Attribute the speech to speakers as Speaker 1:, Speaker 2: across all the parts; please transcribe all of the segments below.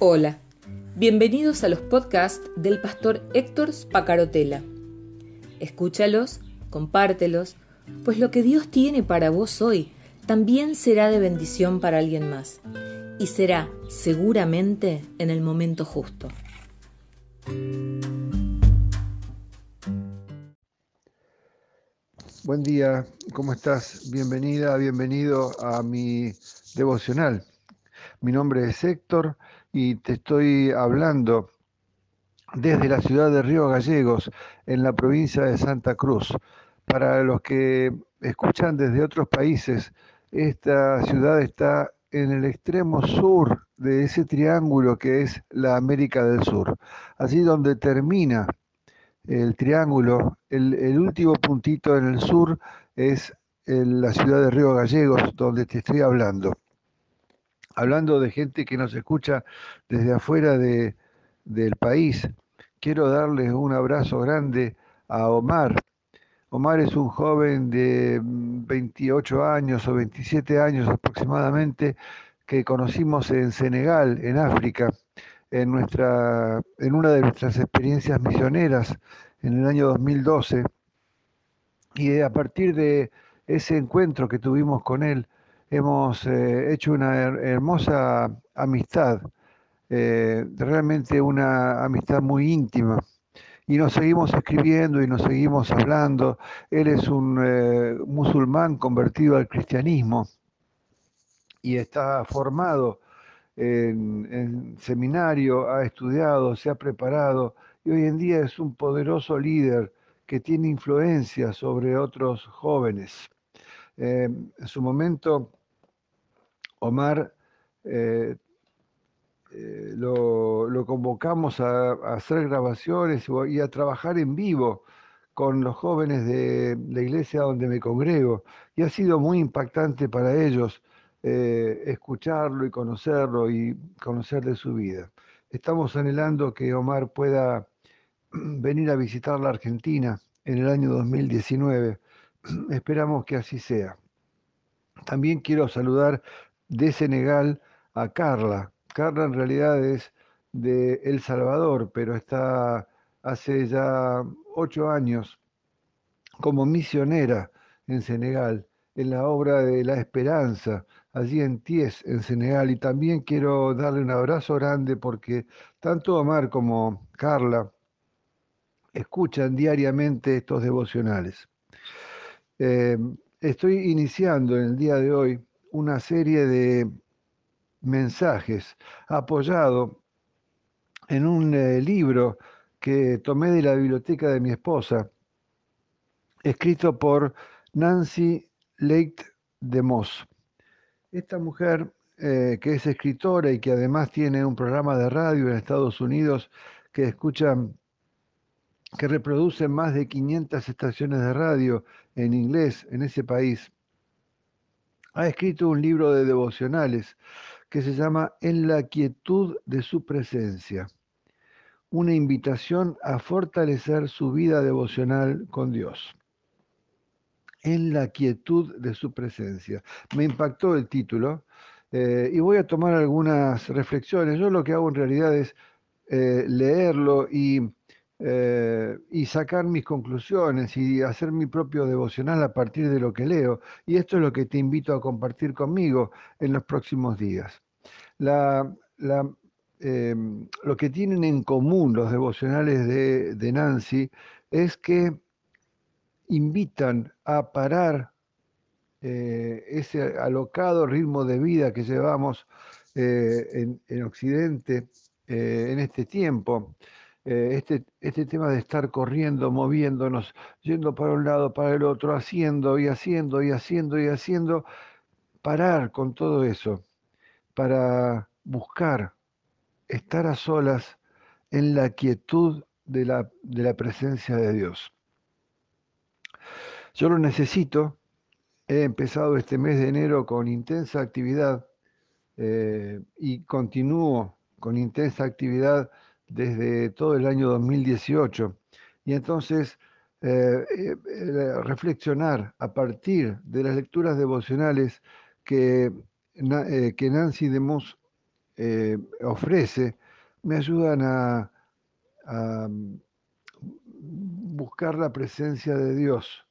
Speaker 1: Hola, bienvenidos a los podcasts del pastor Héctor Spacarotela. Escúchalos, compártelos, pues lo que Dios tiene para vos hoy también será de bendición para alguien más y será seguramente en el momento justo.
Speaker 2: Buen día, ¿cómo estás? Bienvenida, bienvenido a mi devocional. Mi nombre es Héctor y te estoy hablando desde la ciudad de Río Gallegos, en la provincia de Santa Cruz. Para los que escuchan desde otros países, esta ciudad está en el extremo sur de ese triángulo que es la América del Sur, allí donde termina el triángulo, el, último puntito en el sur es la ciudad de Río Gallegos, donde te estoy hablando hablando de gente que nos escucha desde afuera de, del país, quiero darles un abrazo grande a Omar. Omar es un joven de 28 años o 27 años aproximadamente que conocimos en Senegal, en África, en, nuestra, en una de nuestras experiencias misioneras en el año 2012. Y a partir de ese encuentro que tuvimos con él, hemos eh, hecho una hermosa amistad, eh, realmente una amistad muy íntima. Y nos seguimos escribiendo y nos seguimos hablando. Él es un eh, musulmán convertido al cristianismo y está formado en, en seminario, ha estudiado, se ha preparado y hoy en día es un poderoso líder que tiene influencia sobre otros jóvenes. en su momento Omar eh, eh, lo, convocamos a, hacer grabaciones y a trabajar en vivo con los jóvenes de la iglesia donde me congrego. Y ha sido muy impactante para ellos eh, escucharlo y conocerlo y conocer de su vida. Estamos anhelando que Omar pueda venir a visitar la Argentina en el año 2019. Esperamos que así sea. También quiero saludar de Senegal a Carla. Carla en realidad es de El Salvador, pero está hace ya ocho años como misionera en Senegal, en la obra de La Esperanza, allí en Ties, en Senegal. Y también quiero darle un abrazo grande porque tanto Omar como Carla escuchan diariamente estos devocionales. Eh, estoy iniciando en el día de hoy una serie de mensajes apoyado en un eh, libro que tomé de la biblioteca de mi esposa, escrito por Nancy Leight de Moss. Esta mujer, eh, que es escritora y que además tiene un programa de radio en Estados Unidos que escuchan, que reproduce más de 500 estaciones de radio en inglés en ese país, ha escrito un libro de devocionales que se llama En la quietud de su presencia, una invitación a fortalecer su vida devocional con Dios. En la quietud de su presencia. Me impactó el título eh, y voy a tomar algunas reflexiones. Yo lo que hago en realidad es eh, leerlo y eh, y sacar mis conclusiones y hacer mi propio devocional a partir de lo que leo. Y esto es lo que te invito a compartir conmigo en los próximos días. Em, lo que tienen en común los devocionales de, Nancy es que invitan a parar eh, ese alocado ritmo de vida que llevamos eh, en, Occidente en este tiempo. Eh, este, este tema de estar corriendo, moviéndonos, yendo para un lado, para el otro, haciendo y haciendo y haciendo y haciendo, parar con todo eso para buscar estar a solas en la quietud de la, de la presencia de Dios. Yo lo necesito. He empezado este mes de enero con intensa actividad eh, y continúo con intensa actividad desde todo el año 2018. Y entonces eh, eh, eh, reflexionar a partir de las lecturas devocionales que, que Nancy eh, ofrece me ayudan a, buscar la presencia de Dios,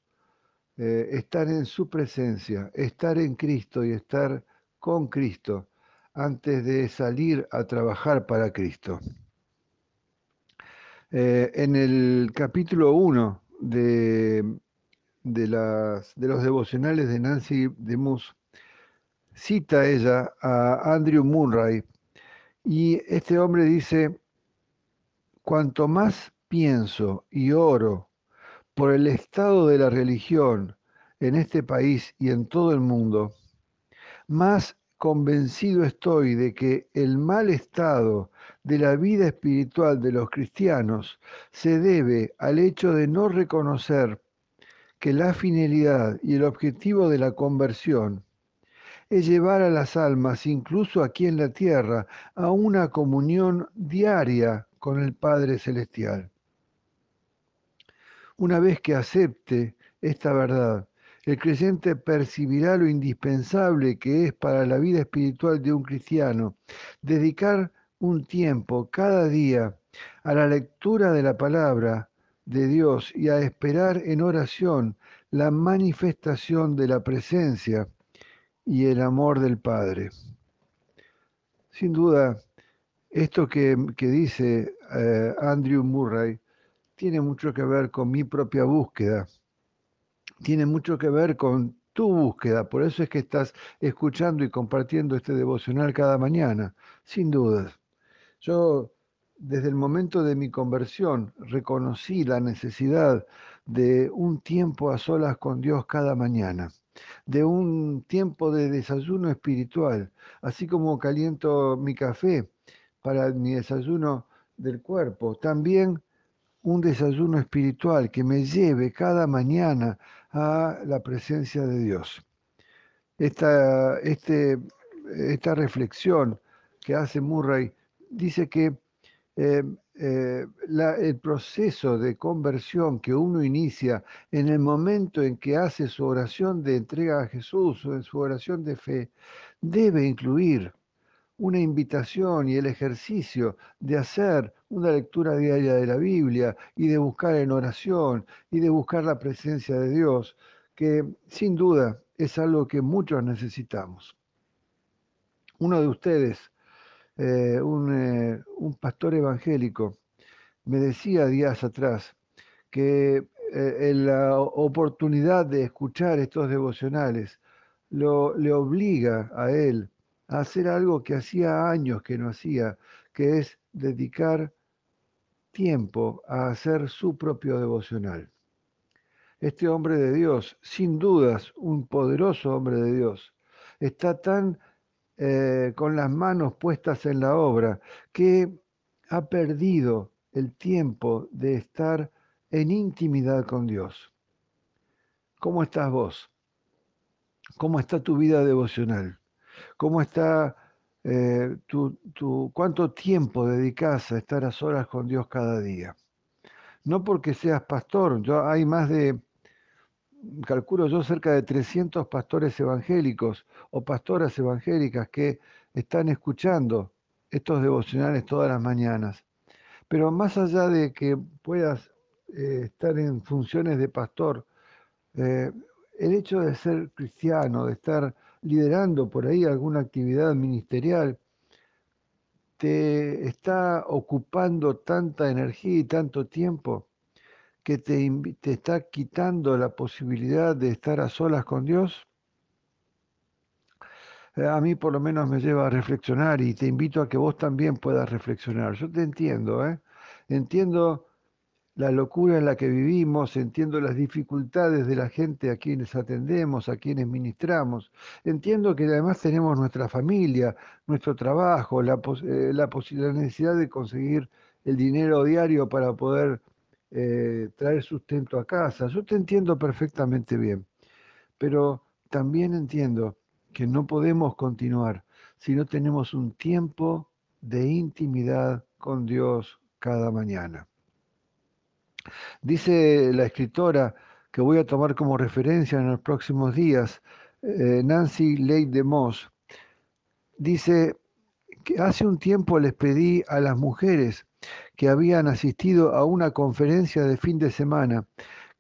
Speaker 2: eh, estar en su presencia, estar en Cristo y estar con Cristo antes de salir a trabajar para Cristo. Eh, en el capítulo 1 de, de, los devocionales de Nancy DeMus, cita ella a Andrew Murray y este hombre dice, cuanto más pienso y oro por el estado de la religión en este país y en todo el mundo, más convencido estoy de que el mal estado de la vida espiritual de los cristianos se debe al hecho de no reconocer que la finalidad y el objetivo de la conversión es llevar a las almas, incluso aquí en la tierra, a una comunión diaria con el Padre Celestial. Una vez que acepte esta verdad, el creyente percibirá lo indispensable que es para la vida espiritual de un cristiano dedicar un tiempo cada día a la lectura de la palabra de Dios y a esperar en oración la manifestación de la presencia y el amor del Padre. Sin duda, esto que, dice eh, Andrew Murray tiene mucho que ver con mi propia búsqueda, tiene mucho que ver con tu búsqueda, por eso es que estás escuchando y compartiendo este devocional cada mañana, sin dudas. Yo, desde el momento de mi conversión, reconocí la necesidad de un tiempo a solas con Dios cada mañana de un tiempo de desayuno espiritual, así como caliento mi café para mi desayuno del cuerpo, también un desayuno espiritual que me lleve cada mañana a la presencia de Dios. Esta, este, esta reflexión que hace Murray dice que eh, eh, el proceso de conversión que uno inicia en el momento en que hace su oración de entrega a Jesús o en su oración de fe, debe incluir una invitación y el ejercicio de hacer una lectura diaria de la Biblia y de buscar en oración y de buscar la presencia de Dios, que sin duda es algo que muchos necesitamos. Uno de ustedes eh, eh, un, pastor evangélico me decía días atrás que eh, la oportunidad de escuchar estos devocionales lo, le obliga a él a hacer algo que hacía años que no hacía, que es dedicar tiempo a hacer su propio devocional. Este hombre de Dios, sin dudas un poderoso hombre de Dios, está tan eh, con las manos puestas en la obra, que ha perdido el tiempo de estar en intimidad con Dios. ¿Cómo estás vos? ¿Cómo está tu vida devocional? ¿Cómo está eh, tu, cuánto tiempo dedicas a estar a solas con Dios cada día? No porque seas pastor, yo hay más de calculo yo, cerca de 300 pastores evangélicos o pastoras evangélicas que están escuchando estos devocionales todas las mañanas. Pero más allá de que puedas eh, estar en funciones de pastor, eh, el hecho de ser cristiano, de estar liderando por ahí alguna actividad ministerial, te está ocupando tanta energía y tanto tiempo que te, está quitando la posibilidad de estar a solas con Dios? Eh, a mí por lo menos me lleva a reflexionar y te invito a que vos también puedas reflexionar. Yo te entiendo, ¿eh? entiendo la locura en la que vivimos, entiendo las dificultades de la gente a quienes atendemos, a quienes ministramos, entiendo que además tenemos nuestra familia, nuestro trabajo, la, eh, la, la necesidad de conseguir el dinero diario para poder eh, traer sustento a casa. Yo te entiendo perfectamente bien, pero también entiendo que no podemos continuar si no tenemos un tiempo de intimidad con Dios cada mañana. Dice la escritora que voy a tomar como referencia en los próximos días, eh, Nancy Leigh de Moss, dice que hace un tiempo les pedí a las mujeres que habían asistido a una conferencia de fin de semana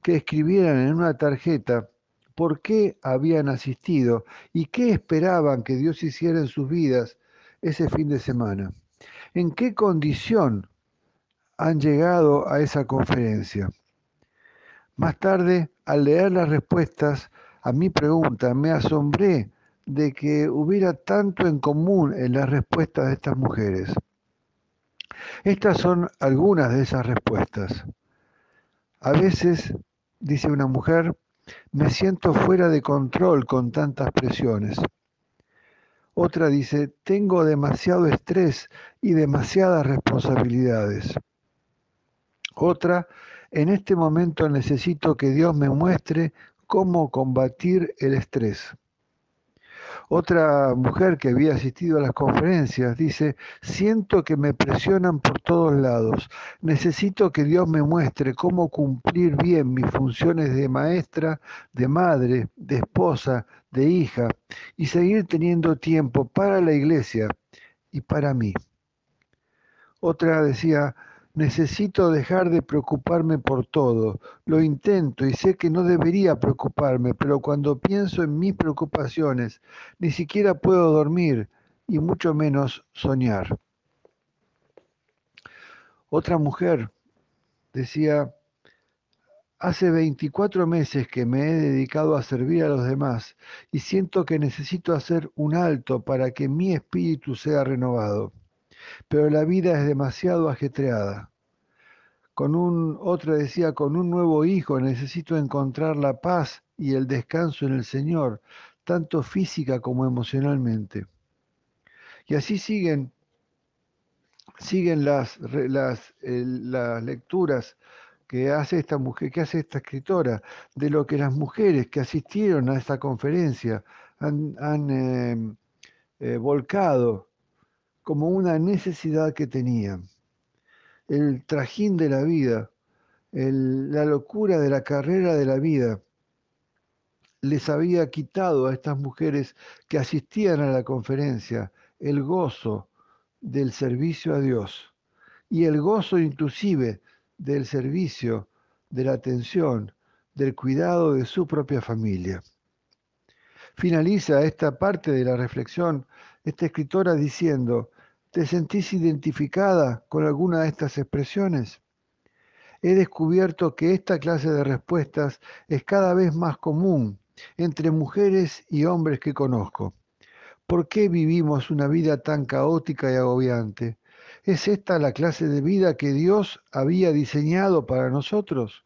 Speaker 2: que escribieran en una tarjeta por qué habían asistido y qué esperaban que Dios hiciera en sus vidas ese fin de semana. ¿En qué condición han llegado a esa conferencia? Más tarde, al leer las respuestas a mi pregunta, me asombré de que hubiera tanto en común en las respuestas de estas mujeres. Estas son algunas de esas respuestas. A veces, dice una mujer, me siento fuera de control con tantas presiones. Otra dice, tengo demasiado estrés y demasiadas responsabilidades. Otra, en este momento necesito que Dios me muestre cómo combatir el estrés. Otra mujer que había asistido a las conferencias dice, siento que me presionan por todos lados. Necesito que Dios me muestre cómo cumplir bien mis funciones de maestra, de madre, de esposa, de hija y seguir teniendo tiempo para la iglesia y para mí. Otra decía, Necesito dejar de preocuparme por todo. Lo intento y sé que no debería preocuparme, pero cuando pienso en mis preocupaciones, ni siquiera puedo dormir y mucho menos soñar. Otra mujer decía, hace 24 meses que me he dedicado a servir a los demás y siento que necesito hacer un alto para que mi espíritu sea renovado pero la vida es demasiado ajetreada. Con un, otra decía, con un nuevo hijo necesito encontrar la paz y el descanso en el Señor, tanto física como emocionalmente. Y así siguen, siguen las, las, las lecturas que hace esta mujer, que hace esta escritora, de lo que las mujeres que asistieron a esta conferencia han, eh, eh, volcado como una necesidad que tenían. El trajín de la vida, la locura de la carrera de la vida, les había quitado a estas mujeres que asistían a la conferencia el gozo del servicio a Dios y el gozo inclusive del servicio, de la atención, del cuidado de su propia familia. Finaliza esta parte de la reflexión esta escritora diciendo, ¿Te sentís identificada con alguna de estas expresiones? He descubierto que esta clase de respuestas es cada vez más común entre mujeres y hombres que conozco. ¿Por qué vivimos una vida tan caótica y agobiante? ¿Es esta la clase de vida que Dios había diseñado para nosotros?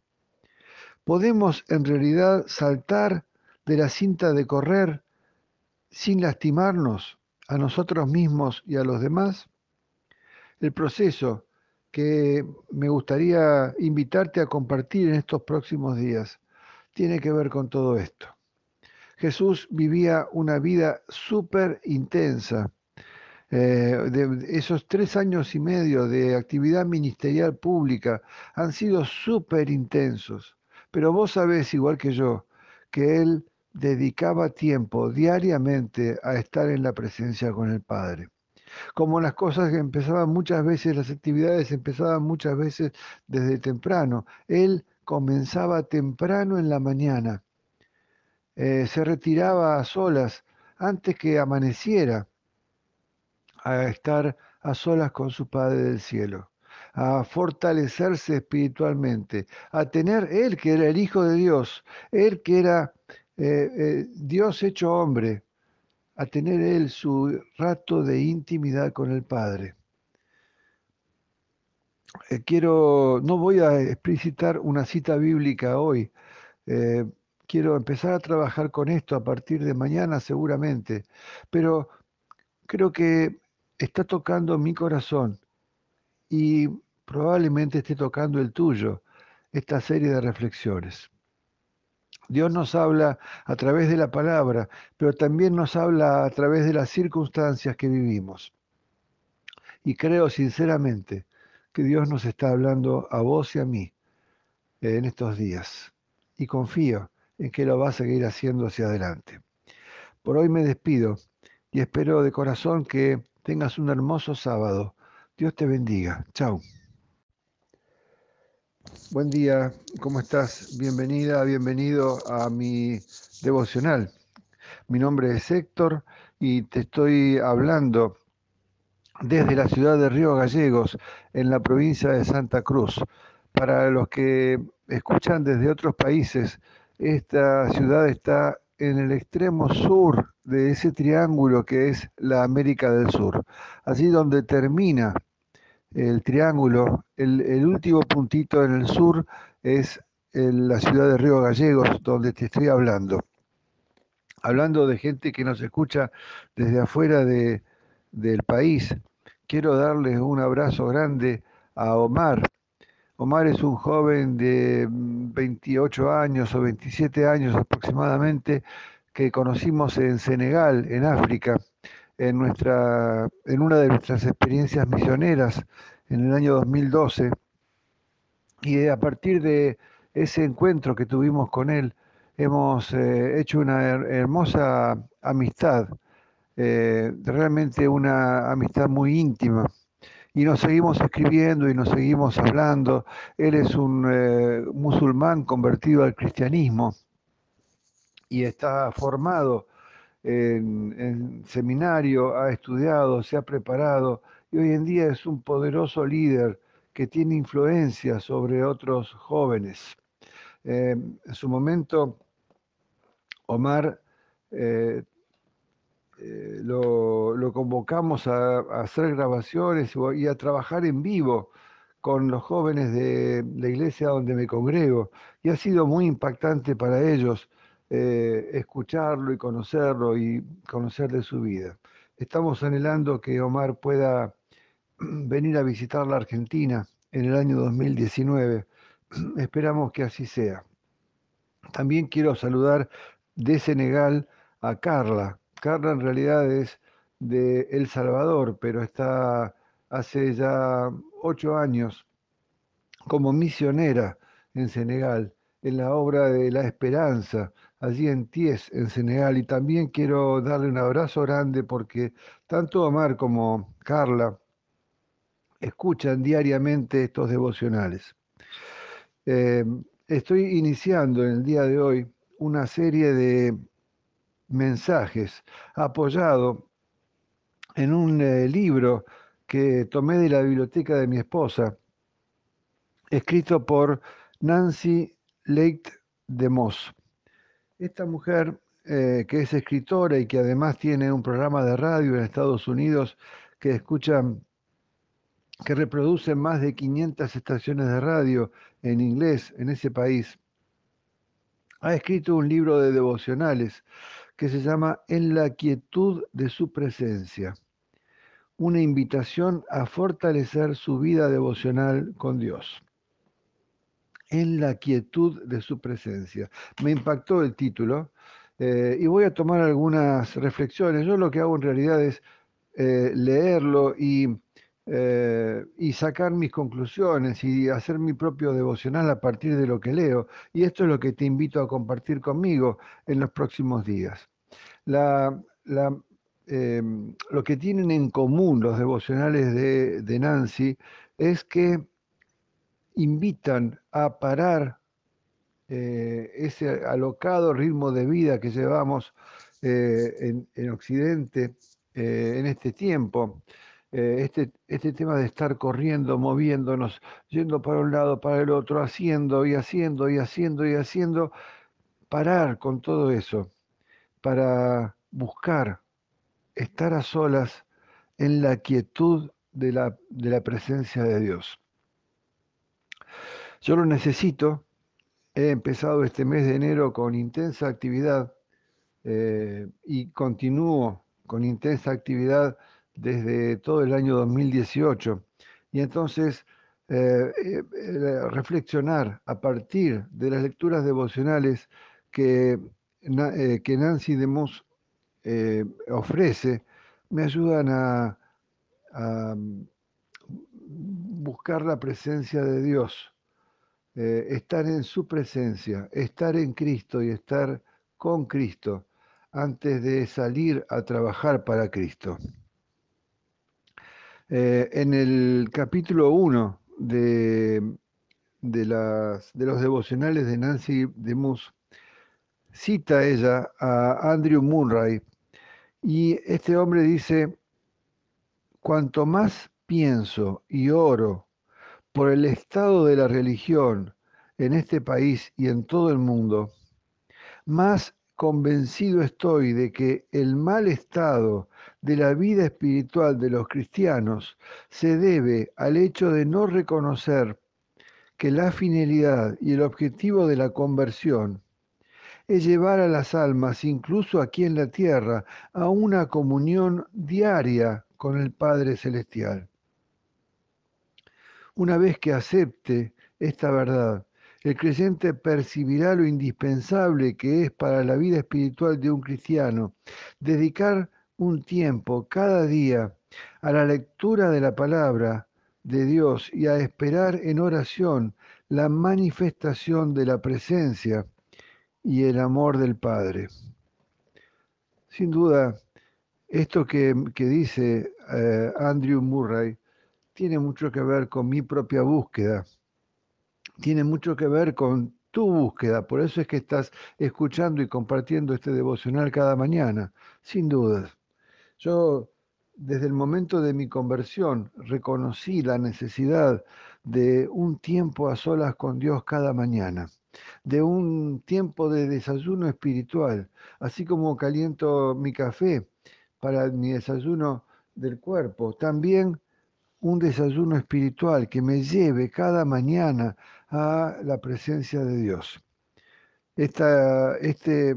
Speaker 2: ¿Podemos en realidad saltar de la cinta de correr sin lastimarnos? A nosotros mismos y a los demás? El proceso que me gustaría invitarte a compartir en estos próximos días tiene que ver con todo esto. Jesús vivía una vida súper intensa. Eh, esos tres años y medio de actividad ministerial pública han sido súper intensos. Pero vos sabés, igual que yo, que Él dedicaba tiempo diariamente a estar en la presencia con el Padre. Como las cosas que empezaban muchas veces, las actividades empezaban muchas veces desde temprano. Él comenzaba temprano en la mañana, eh, se retiraba a solas antes que amaneciera a estar a solas con su Padre del cielo a fortalecerse espiritualmente, a tener Él que era el Hijo de Dios, Él que era eh, eh, Dios hecho hombre, a tener él su rato de intimidad con el Padre. Eh, quiero, no voy a explicitar una cita bíblica hoy. quiero empezar a trabajar con esto a partir de mañana seguramente, pero creo que está tocando mi corazón y probablemente esté tocando el tuyo esta serie de reflexiones. Dios nos habla a través de la palabra, pero también nos habla a través de las circunstancias que vivimos. Y creo sinceramente que Dios nos está hablando a vos y a mí en estos días. Y confío en que lo va a seguir haciendo hacia adelante. Por hoy me despido y espero de corazón que tengas un hermoso sábado. Dios te bendiga. Chao. Buen día, ¿cómo estás? Bienvenida, bienvenido a mi devocional. Mi nombre es Héctor y te estoy hablando desde la ciudad de Río Gallegos, en la provincia de Santa Cruz. Para los que escuchan desde otros países, esta ciudad está en el extremo sur de ese triángulo que es la América del Sur, allí donde termina el triángulo, el, último puntito en el sur es la ciudad de Río Gallegos, donde te estoy hablando. Hablando de gente que nos escucha desde afuera de, del país, quiero darles un abrazo grande a Omar. Omar es un joven de 28 años o 27 años aproximadamente que conocimos en Senegal, en África en, nuestra, en una de nuestras experiencias misioneras en el año 2012. Y a partir de ese encuentro que tuvimos con él, hemos eh, hecho una hermosa amistad, eh, realmente una amistad muy íntima. Y nos seguimos escribiendo y nos seguimos hablando. Él es un eh, musulmán convertido al cristianismo y está formado en, seminario, ha estudiado, se ha preparado y hoy en día es un poderoso líder que tiene influencia sobre otros jóvenes. Eh, en su momento, Omar eh, eh, lo, convocamos a, a, hacer grabaciones y a trabajar en vivo con los jóvenes de la iglesia donde me congrego y ha sido muy impactante para ellos eh, escucharlo y conocerlo y conocer de su vida. Estamos anhelando que Omar pueda venir a visitar la Argentina en el año 2019. Esperamos que así sea. También quiero saludar de Senegal a Carla. Carla en realidad es de El Salvador, pero está hace ya ocho años como misionera en Senegal en la obra de La Esperanza, allí en Ties, en Senegal. Y también quiero darle un abrazo grande porque tanto Omar como Carla escuchan diariamente estos devocionales. Eh, estoy iniciando en el día de hoy una serie de mensajes apoyado en un eh, libro que tomé de la biblioteca de mi esposa, escrito por Nancy Leit de Moss. Esta mujer, eh, que es escritora y que además tiene un programa de radio en Estados Unidos que escuchan, que reproduce más de 500 estaciones de radio en inglés en ese país, ha escrito un libro de devocionales que se llama En la quietud de su presencia, una invitación a fortalecer su vida devocional con Dios en la quietud de su presencia. Me impactó el título eh, y voy a tomar algunas reflexiones. Yo lo que hago en realidad es eh, leerlo y, eh, y sacar mis conclusiones y hacer mi propio devocional a partir de lo que leo. Y esto es lo que te invito a compartir conmigo en los próximos días. Em, lo que tienen en común los devocionales de, de Nancy es que invitan a parar eh, ese alocado ritmo de vida que llevamos eh, en, Occidente eh, en este tiempo. este, este tema de estar corriendo, moviéndonos, yendo para un lado, para el otro, haciendo y haciendo y haciendo y haciendo, parar con todo eso para buscar estar a solas en la quietud de la, de la presencia de Dios. Yo lo necesito. He empezado este mes de enero con intensa actividad eh, y continúo con intensa actividad desde todo el año 2018. Y entonces eh, eh, reflexionar a partir de las lecturas devocionales que, que Nancy DeMoss ofrece me ayudan a buscar la presencia de Dios, eh, estar en su presencia, estar en Cristo y estar con Cristo antes de salir a trabajar para Cristo. Eh, en el capítulo 1 de, de, de los devocionales de Nancy DeMus, cita ella a Andrew Murray y este hombre dice, cuanto más pienso y oro por el estado de la religión en este país y en todo el mundo, más convencido estoy de que el mal estado de la vida espiritual de los cristianos se debe al hecho de no reconocer que la finalidad y el objetivo de la conversión es llevar a las almas, incluso aquí en la tierra, a una comunión diaria con el Padre Celestial. Una vez que acepte esta verdad, el creyente percibirá lo indispensable que es para la vida espiritual de un cristiano dedicar un tiempo cada día a la lectura de la palabra de Dios y a esperar en oración la manifestación de la presencia y el amor del Padre. Sin duda, esto que, dice eh, Andrew Murray tiene mucho que ver con mi propia búsqueda, tiene mucho que ver con tu búsqueda, por eso es que estás escuchando y compartiendo este devocional cada mañana, sin dudas. Yo desde el momento de mi conversión reconocí la necesidad de un tiempo a solas con Dios cada mañana de un tiempo de desayuno espiritual, así como caliento mi café para mi desayuno del cuerpo, también un desayuno espiritual que me lleve cada mañana a la presencia de Dios. Esta, este,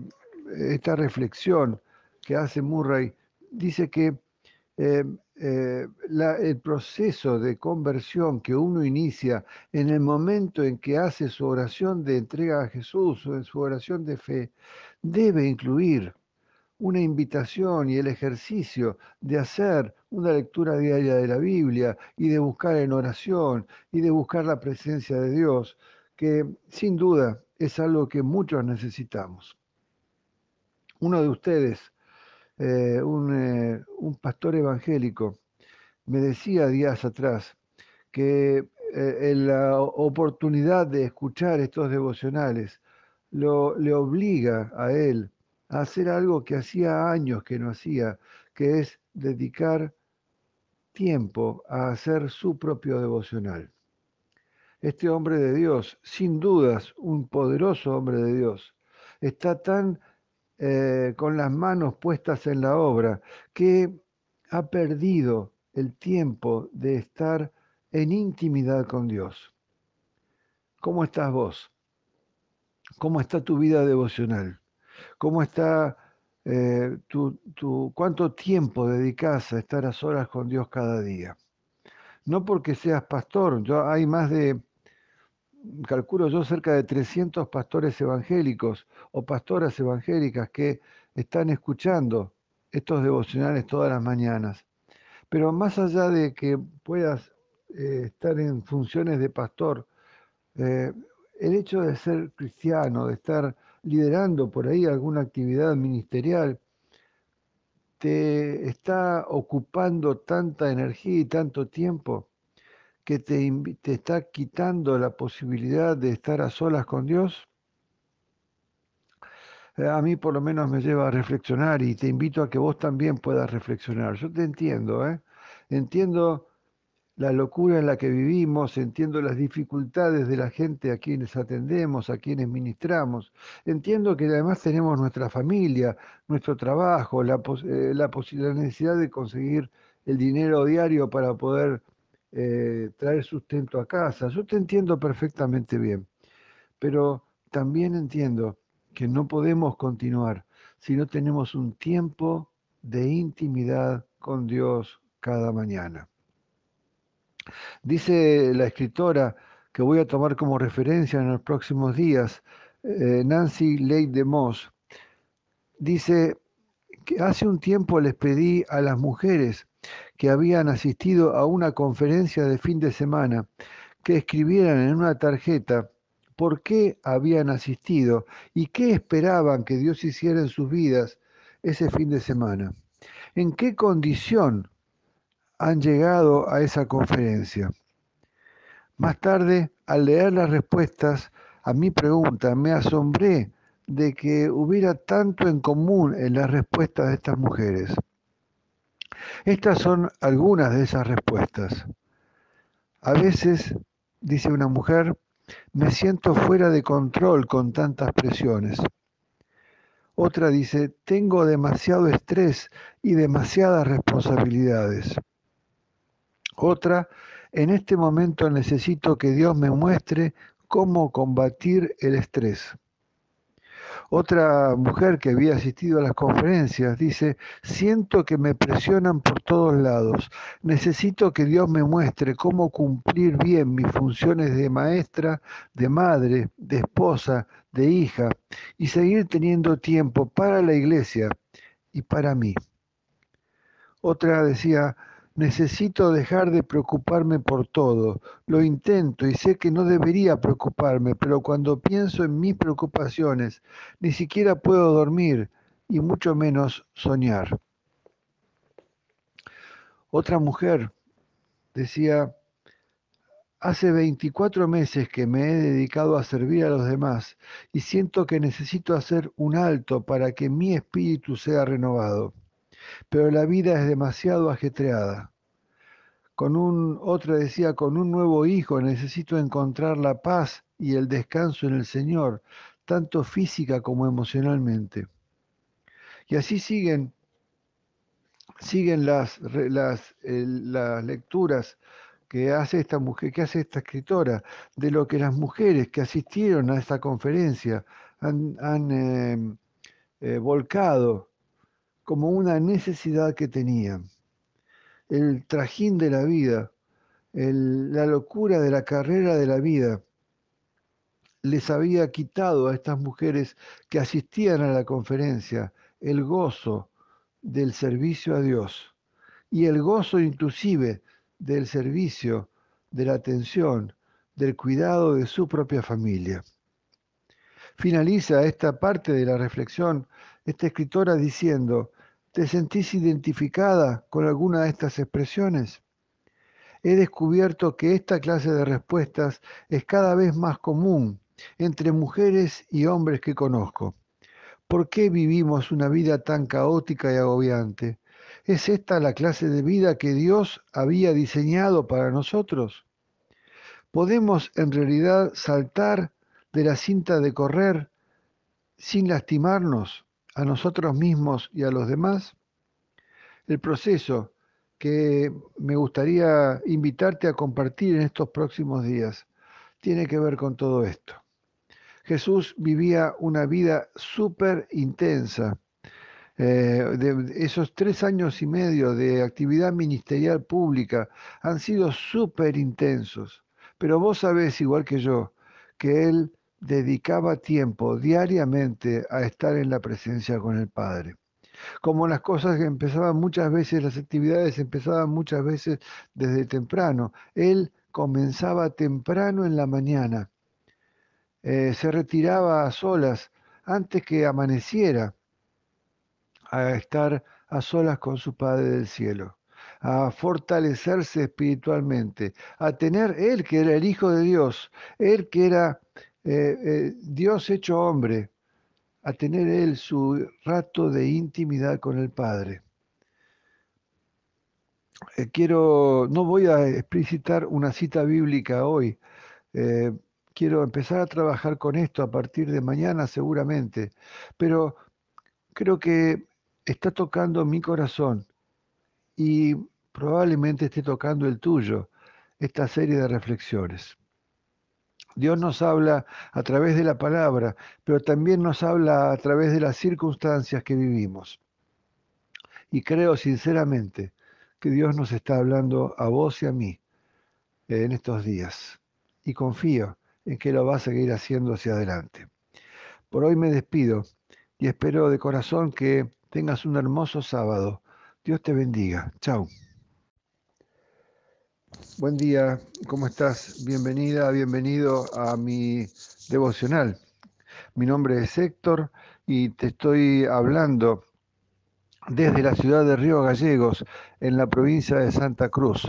Speaker 2: esta reflexión que hace Murray dice que eh, eh, el proceso de conversión que uno inicia en el momento en que hace su oración de entrega a Jesús o en su oración de fe, debe incluir una invitación y el ejercicio de hacer una lectura diaria de la Biblia y de buscar en oración y de buscar la presencia de Dios, que sin duda es algo que muchos necesitamos. Uno de ustedes eh, un, un, pastor evangélico me decía días atrás que eh, la oportunidad de escuchar estos devocionales lo, le obliga a él a hacer algo que hacía años que no hacía, que es dedicar tiempo a hacer su propio devocional. Este hombre de Dios, sin dudas un poderoso hombre de Dios, está tan eh, con las manos puestas en la obra, que ha perdido el tiempo de estar en intimidad con Dios. ¿Cómo estás vos? ¿Cómo está tu vida devocional? ¿Cómo está eh, tu, cuánto tiempo dedicas a estar a solas con Dios cada día? No porque seas pastor, yo hay más de calculo yo, cerca de 300 pastores evangélicos o pastoras evangélicas que están escuchando estos devocionales todas las mañanas. Pero más allá de que puedas eh, estar en funciones de pastor, eh, el hecho de ser cristiano, de estar liderando por ahí alguna actividad ministerial, te está ocupando tanta energía y tanto tiempo que te, te está quitando la posibilidad de estar a solas con Dios? Eh, a mí por lo menos me lleva a reflexionar y te invito a que vos también puedas reflexionar. Yo te entiendo, ¿eh? entiendo la locura en la que vivimos, entiendo las dificultades de la gente a quienes atendemos, a quienes ministramos, entiendo que además tenemos nuestra familia, nuestro trabajo, la, eh, la, necesidad de conseguir el dinero diario para poder eh, traer sustento a casa. Yo te entiendo perfectamente bien, pero también entiendo que no podemos continuar si no tenemos un tiempo de intimidad con Dios cada mañana. Dice la escritora que voy a tomar como referencia en los próximos días, eh, Nancy Leigh de Moss, dice que hace un tiempo les pedí a las mujeres que habían asistido a una conferencia de fin de semana que escribieran en una tarjeta por qué habían asistido y qué esperaban que Dios hiciera en sus vidas ese fin de semana. ¿En qué condición han llegado a esa conferencia. Más tarde, al leer las respuestas a mi pregunta, me asombré de que hubiera tanto en común en las respuestas de estas mujeres. Estas son algunas de esas respuestas. A veces, dice una mujer, me siento fuera de control con tantas presiones. Otra dice, tengo demasiado estrés y demasiadas responsabilidades. Otra, en este momento necesito que Dios me muestre cómo combatir el estrés. Otra mujer que había asistido a las conferencias dice, siento que me presionan por todos lados. Necesito que Dios me muestre cómo cumplir bien mis funciones de maestra, de madre, de esposa, de hija y seguir teniendo tiempo para la iglesia y para mí. Otra decía, Necesito dejar de preocuparme por todo. Lo intento y sé que no debería preocuparme, pero cuando pienso en mis preocupaciones, ni siquiera puedo dormir y mucho menos soñar. Otra mujer decía, hace 24 meses que me he dedicado a servir a los demás y siento que necesito hacer un alto para que mi espíritu sea renovado pero la vida es demasiado ajetreada. Con un, otra decía, con un nuevo hijo necesito encontrar la paz y el descanso en el Señor, tanto física como emocionalmente. Y así siguen, siguen las, las, las lecturas que hace esta mujer, que hace esta escritora, de lo que las mujeres que asistieron a esta conferencia han, han eh, eh, volcado como una necesidad que tenían. El trajín de la vida, la locura de la carrera de la vida, les había quitado a estas mujeres que asistían a la conferencia el gozo del servicio a Dios y el gozo inclusive del servicio, de la atención, del cuidado de su propia familia. Finaliza esta parte de la reflexión esta escritora diciendo, ¿te sentís identificada con alguna de estas expresiones? He descubierto que esta clase de respuestas es cada vez más común entre mujeres y hombres que conozco. ¿Por qué vivimos una vida tan caótica y agobiante? ¿Es esta la clase de vida que Dios había diseñado para nosotros? ¿Podemos en realidad saltar de la cinta de correr sin lastimarnos? A nosotros mismos y a los demás? El proceso que me gustaría invitarte a compartir en estos próximos días tiene que ver con todo esto. Jesús vivía una vida súper intensa. Eh, esos tres años y medio de actividad ministerial pública han sido súper intensos. Pero vos sabés, igual que yo, que Él dedicaba tiempo diariamente a estar en la presencia con el Padre. Como las cosas que empezaban muchas veces, las actividades empezaban muchas veces desde temprano. Él comenzaba temprano en la mañana, eh, se retiraba a solas antes que amaneciera a estar a solas con su Padre del cielo, a fortalecerse espiritualmente, a tener Él que era el Hijo de Dios, Él que era eh, eh, Dios hecho hombre, a tener él su rato de intimidad con el Padre. Eh, quiero, no voy a explicitar una cita bíblica hoy. quiero empezar a trabajar con esto a partir de mañana seguramente, pero creo que está tocando mi corazón y probablemente esté tocando el tuyo esta serie de reflexiones. Dios nos habla a través de la palabra, pero también nos habla a través de las circunstancias que vivimos. Y creo sinceramente que Dios nos está hablando a vos y a mí en estos días. Y confío en que lo va a seguir haciendo hacia adelante. Por hoy me despido y espero de corazón que tengas un hermoso sábado. Dios te bendiga. Chao. Buen día, ¿cómo estás? Bienvenida, bienvenido a mi devocional. Mi nombre es Héctor y te estoy hablando desde la ciudad de Río Gallegos, en la provincia de Santa Cruz.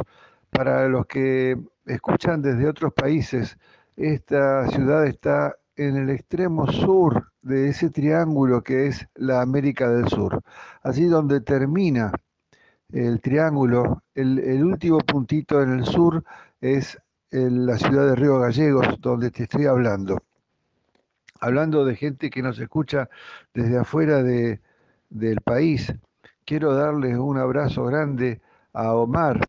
Speaker 2: Para los que escuchan desde otros países, esta ciudad está en el extremo sur de ese triángulo que es la América del Sur. Allí donde termina el triángulo, el, último puntito en el sur es la ciudad de Río Gallegos, donde te estoy hablando. Hablando de gente que nos escucha desde afuera de, del país, quiero darles un abrazo grande a Omar.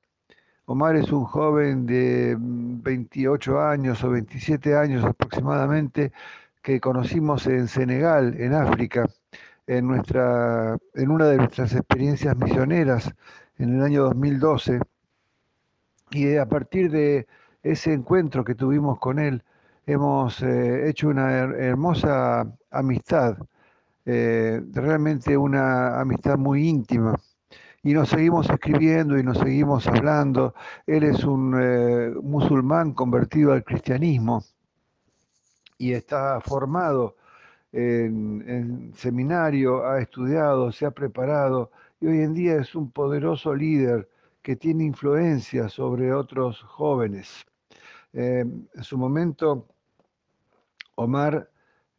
Speaker 2: Omar es un joven de 28 años o 27 años aproximadamente que conocimos en Senegal, en África, en, nuestra, en una de nuestras experiencias misioneras en el año 2012. Y a partir de ese encuentro que tuvimos con él, hemos eh, hecho una hermosa amistad, eh, realmente una amistad muy íntima. Y nos seguimos escribiendo y nos seguimos hablando. Él es un eh, musulmán convertido al cristianismo y está formado en, seminario, ha estudiado, se ha preparado y hoy en día es un poderoso líder que tiene influencia sobre otros jóvenes. Eh, en su momento, Omar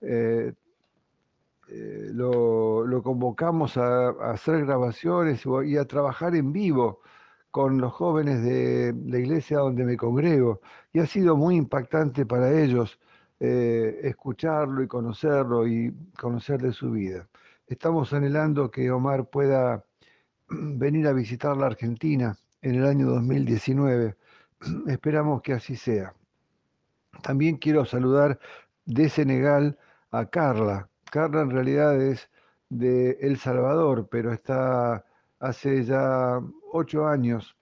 Speaker 2: eh, eh, lo, convocamos a, a, hacer grabaciones y a trabajar en vivo con los jóvenes de la iglesia donde me congrego y ha sido muy impactante para ellos eh, escucharlo y conocerlo y conocer de su vida. Estamos anhelando que Omar pueda venir a visitar la Argentina en el año 2019. Esperamos que así sea. También quiero saludar de Senegal a Carla. Carla en realidad es de El Salvador, pero está hace ya ocho años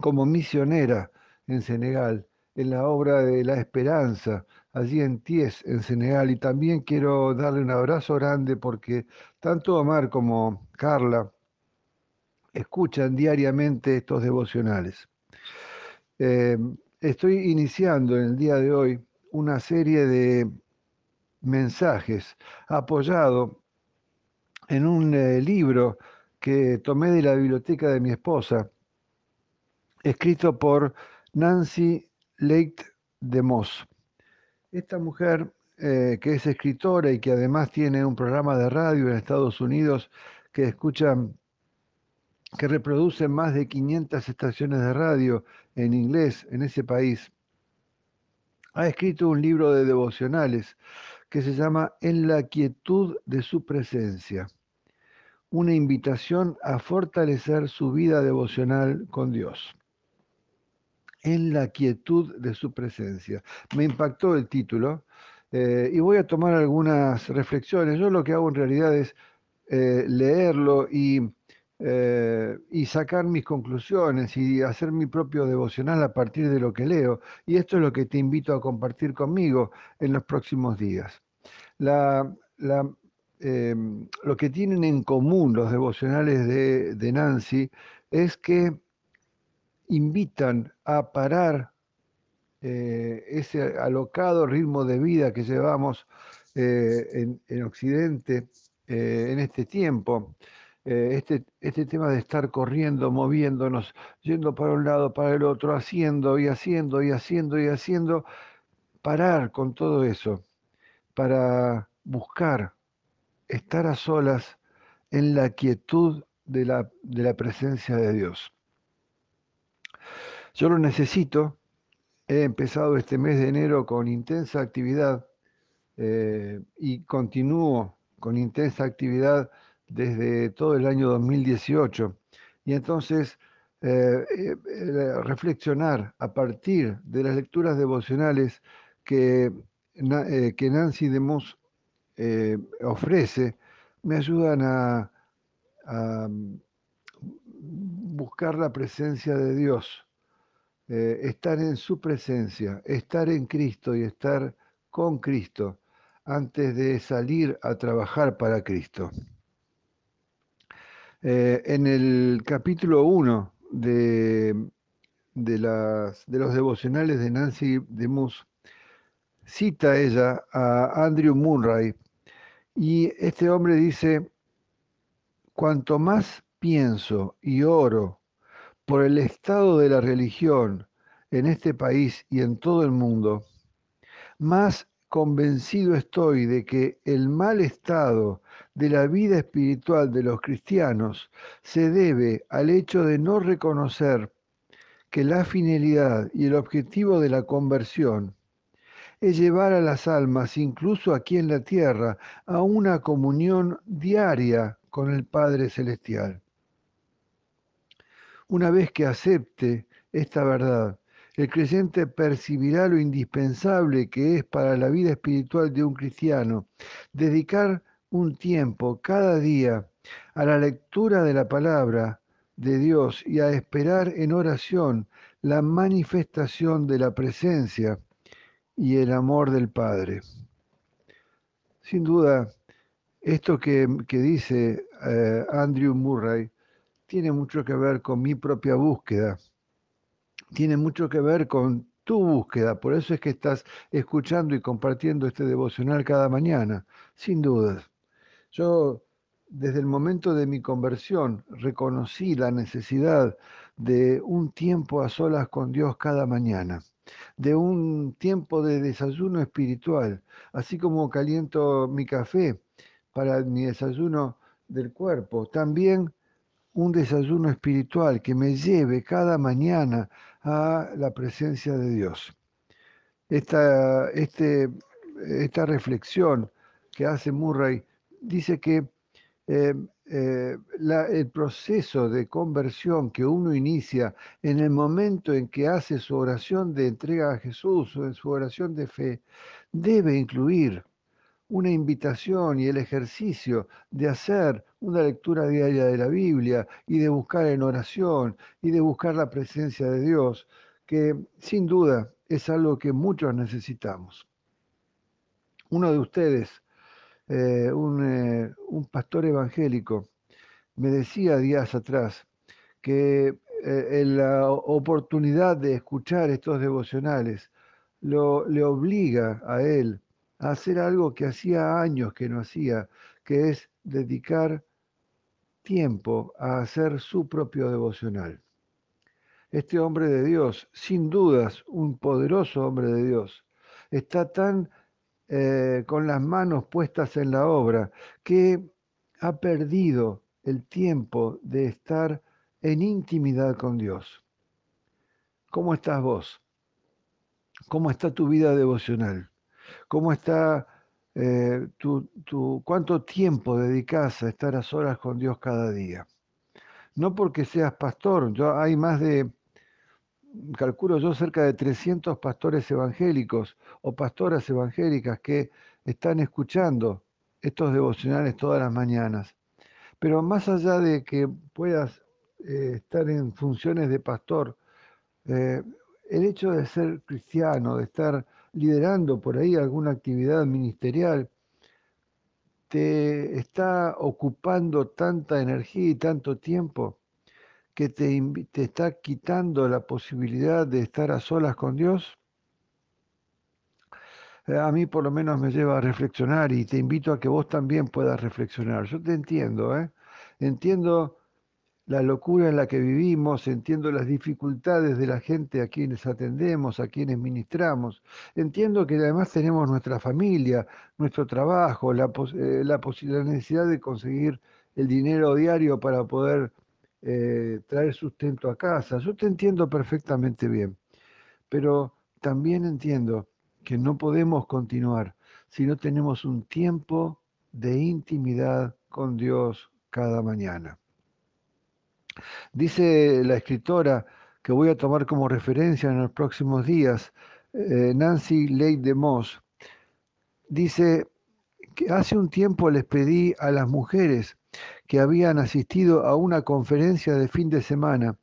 Speaker 2: como misionera en Senegal en la obra de La Esperanza, allí en Ties, en Senegal. Y también quiero darle un abrazo grande porque tanto Omar como Carla escuchan diariamente estos devocionales. Eh, estoy iniciando en el día de hoy una serie de mensajes apoyado en un eh, libro que tomé de la biblioteca de mi esposa, escrito por Nancy Leit de Moss. Esta mujer, eh, que es escritora y que además tiene un programa de radio en Estados Unidos que escucha, que reproduce más de 500 estaciones de radio en inglés en ese país, ha escrito un libro de devocionales que se llama En la quietud de su presencia, una invitación a fortalecer su vida devocional con Dios en la quietud de su presencia. Me impactó el título eh, y voy a tomar algunas reflexiones. Yo lo que hago en realidad es eh, leerlo y, eh, y sacar mis conclusiones y hacer mi propio devocional a partir de lo que leo. Y esto es lo que te invito a compartir conmigo en los próximos días. Lo que tienen en común los devocionales de, de Nancy es que invitan a parar eh, ese alocado ritmo de vida que llevamos eh, en, Occidente eh, en este tiempo. Este, este, tema de estar corriendo, moviéndonos, yendo para un lado, para el otro, haciendo y haciendo y haciendo y haciendo, parar con todo eso para buscar estar a solas en la quietud de la, de la presencia de Dios. Yo lo necesito. He empezado este mes de enero con intensa actividad eh, y continúo con intensa actividad desde todo el año 2018. Y entonces eh, eh, reflexionar a partir de las lecturas devocionales que, que Nancy DeMoss ofrece, me ayudan a buscar la presencia de Dios eh, estar en su presencia, estar en Cristo y estar con Cristo antes de salir a trabajar para Cristo. Eh, en el capítulo 1 de, de, de, los devocionales de Nancy DeMus, cita ella a Andrew Murray y este hombre dice, cuanto más pienso y oro por el estado de la religión en este país y en todo el mundo, más convencido estoy de que el mal estado de la vida espiritual de los cristianos se debe al hecho de no reconocer que la finalidad y el objetivo de la conversión es llevar a las almas, incluso aquí en la tierra, a una comunión diaria con el Padre Celestial. Una vez que acepte esta verdad, el creyente percibirá lo indispensable que es para la vida espiritual de un cristiano dedicar un tiempo cada día a la lectura de la palabra de Dios y a esperar en oración la manifestación de la presencia y el amor del Padre. Sin duda, esto que, dice eh, Andrew Murray tiene mucho que ver con mi propia búsqueda, tiene mucho que ver con tu búsqueda, por eso es que estás escuchando y compartiendo este devocional cada mañana, sin dudas. Yo desde el momento de mi conversión reconocí la necesidad de un tiempo a solas con Dios cada mañana, de un tiempo de desayuno espiritual, así como caliento mi café para mi desayuno del cuerpo, también un desayuno espiritual que me lleve cada mañana a la presencia de Dios. Esta, este, esta reflexión que hace Murray dice que eh, eh, el proceso de conversión que uno inicia en el momento en que hace su oración de entrega a Jesús o en su oración de fe, debe incluir una invitación y el ejercicio de hacer una lectura diaria de la Biblia y de buscar en oración y de buscar la presencia de Dios, que sin duda es algo que muchos necesitamos. Uno de ustedes eh, eh, un, pastor evangélico me decía días atrás que eh, la oportunidad de escuchar estos devocionales lo, le obliga a él a hacer algo que hacía años que no hacía, que es dedicar tiempo a hacer su propio devocional. Este hombre de Dios, sin dudas un poderoso hombre de Dios, está tan eh, con las manos puestas en la obra, que ha perdido el tiempo de estar en intimidad con Dios. ¿Cómo estás vos? ¿Cómo está tu vida devocional? ¿Cómo está eh, tu, cuánto tiempo dedicas a estar a solas con Dios cada día? No porque seas pastor, yo hay más de calculo yo, cerca de 300 pastores evangélicos o pastoras evangélicas que están escuchando estos devocionales todas las mañanas. Pero más allá de que puedas eh, estar en funciones de pastor, eh, el hecho de ser cristiano, de estar liderando por ahí alguna actividad ministerial, te está ocupando tanta energía y tanto tiempo que te, te está quitando la posibilidad de estar a solas con Dios? Eh, a mí por lo menos me lleva a reflexionar y te invito a que vos también puedas reflexionar. Yo te entiendo, ¿eh? Entiendo la locura en la que vivimos, entiendo las dificultades de la gente a quienes atendemos, a quienes ministramos, entiendo que además tenemos nuestra familia, nuestro trabajo, la, eh, necesidad de conseguir el dinero diario para poder eh, traer sustento a casa. Yo te entiendo perfectamente bien, pero también entiendo que no podemos continuar si no tenemos un tiempo de intimidad con Dios cada mañana. Dice la escritora que voy a tomar como referencia en los próximos días, eh, Nancy Leigh de Moss, dice que hace un tiempo les pedí a las mujeres que habían asistido a una conferencia de fin de semana,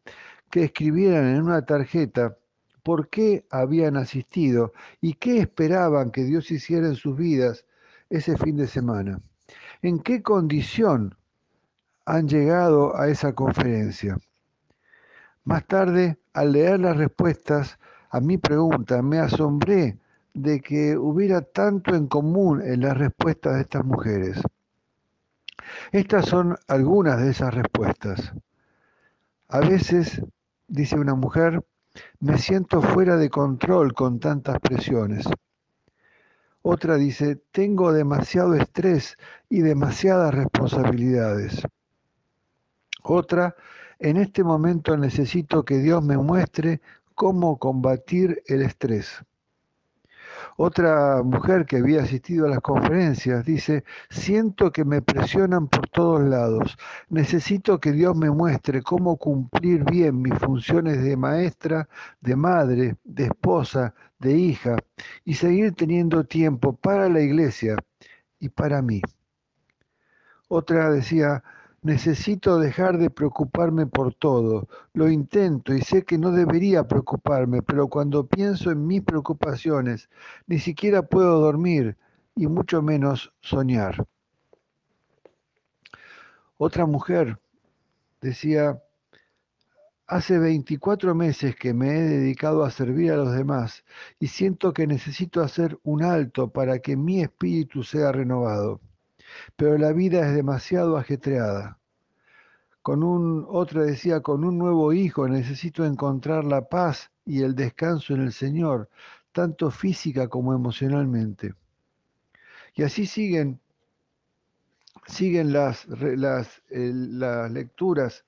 Speaker 2: que escribieran en una tarjeta por qué habían asistido y qué esperaban que Dios hiciera en sus vidas ese fin de semana. ¿En qué condición han llegado a esa conferencia? Más tarde, al leer las respuestas a mi pregunta, me asombré de que hubiera tanto en común en las respuestas de estas mujeres. Estas son algunas de esas respuestas. A veces, dice una mujer, me siento fuera de control con tantas presiones. Otra dice, tengo demasiado estrés y demasiadas responsabilidades. Otra, en este momento necesito que Dios me muestre cómo combatir el estrés. Otra mujer que había asistido a las conferencias dice, siento que me presionan por todos lados. Necesito que Dios me muestre cómo cumplir bien mis funciones de maestra, de madre, de esposa, de hija y seguir teniendo tiempo para la iglesia y para mí. Otra decía, Necesito dejar de preocuparme por todo. Lo intento y sé que no debería preocuparme, pero cuando pienso en mis preocupaciones, ni siquiera puedo dormir y mucho menos soñar. Otra mujer decía, hace 24 meses que me he dedicado a servir a los demás y siento que necesito hacer un alto para que mi espíritu sea renovado pero la vida es demasiado ajetreada. Con un, otra decía, con un nuevo hijo necesito encontrar la paz y el descanso en el Señor, tanto física como emocionalmente. Y así siguen, siguen las, las, las lecturas